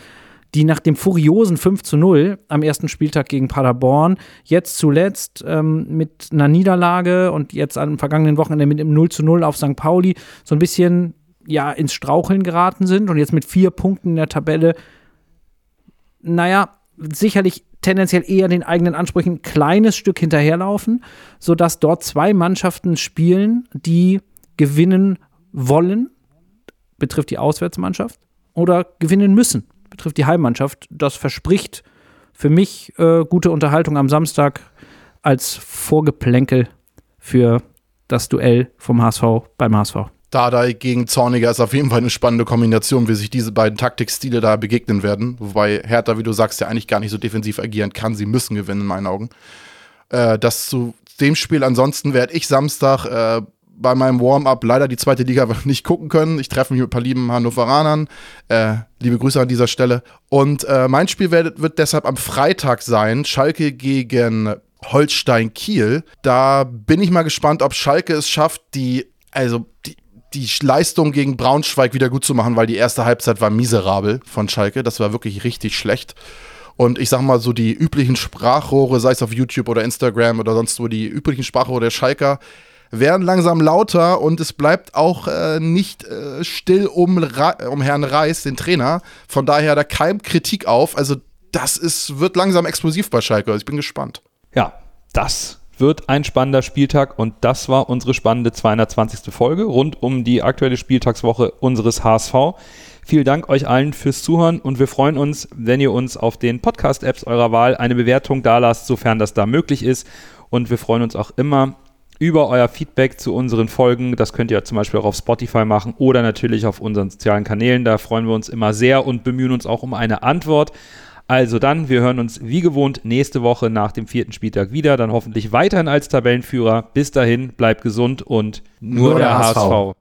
die nach dem furiosen 5 zu 0 am ersten Spieltag gegen Paderborn jetzt zuletzt ähm, mit einer Niederlage und jetzt am vergangenen Wochenende mit dem 0 zu 0 auf St. Pauli so ein bisschen ja, ins Straucheln geraten sind und jetzt mit vier Punkten in der Tabelle, naja, sicherlich tendenziell eher den eigenen Ansprüchen ein kleines Stück hinterherlaufen, sodass dort zwei Mannschaften spielen, die gewinnen wollen, betrifft die Auswärtsmannschaft, oder gewinnen müssen, betrifft die Heimmannschaft. Das verspricht für mich äh, gute Unterhaltung am Samstag als Vorgeplänkel für das Duell vom HSV beim HSV. Dardai gegen Zorniger ist auf jeden Fall eine spannende Kombination, wie sich diese beiden Taktikstile da begegnen werden. Wobei Hertha, wie du sagst, ja eigentlich gar nicht so defensiv agieren kann. Sie müssen gewinnen, in meinen Augen. Äh, das zu dem Spiel. Ansonsten werde ich Samstag äh, bei meinem Warm-up leider die zweite Liga (laughs) nicht gucken können. Ich treffe mich mit ein paar lieben Hannoveranern. Äh, liebe Grüße an dieser Stelle. Und äh, mein Spiel wird, wird deshalb am Freitag sein. Schalke gegen Holstein Kiel. Da bin ich mal gespannt, ob Schalke es schafft, die, also die, die Leistung gegen Braunschweig wieder gut zu machen, weil die erste Halbzeit war miserabel von Schalke. Das war wirklich richtig schlecht. Und ich sag mal so, die üblichen Sprachrohre, sei es auf YouTube oder Instagram oder sonst wo, die üblichen Sprachrohre der Schalker werden langsam lauter und es bleibt auch äh, nicht äh, still um, um Herrn Reis, den Trainer. Von daher, da keimt Kritik auf. Also, das ist, wird langsam explosiv bei Schalke. Ich bin gespannt. Ja, das wird ein spannender Spieltag und das war unsere spannende 220. Folge rund um die aktuelle Spieltagswoche unseres HSV. Vielen Dank euch allen fürs Zuhören und wir freuen uns, wenn ihr uns auf den Podcast-Apps eurer Wahl eine Bewertung dalasst, sofern das da möglich ist. Und wir freuen uns auch immer über euer Feedback zu unseren Folgen. Das könnt ihr zum Beispiel auch auf Spotify machen oder natürlich auf unseren sozialen Kanälen. Da freuen wir uns immer sehr und bemühen uns auch um eine Antwort. Also dann, wir hören uns wie gewohnt nächste Woche nach dem vierten Spieltag wieder. Dann hoffentlich weiterhin als Tabellenführer. Bis dahin, bleibt gesund und nur, Nur der, der HSV. HSV.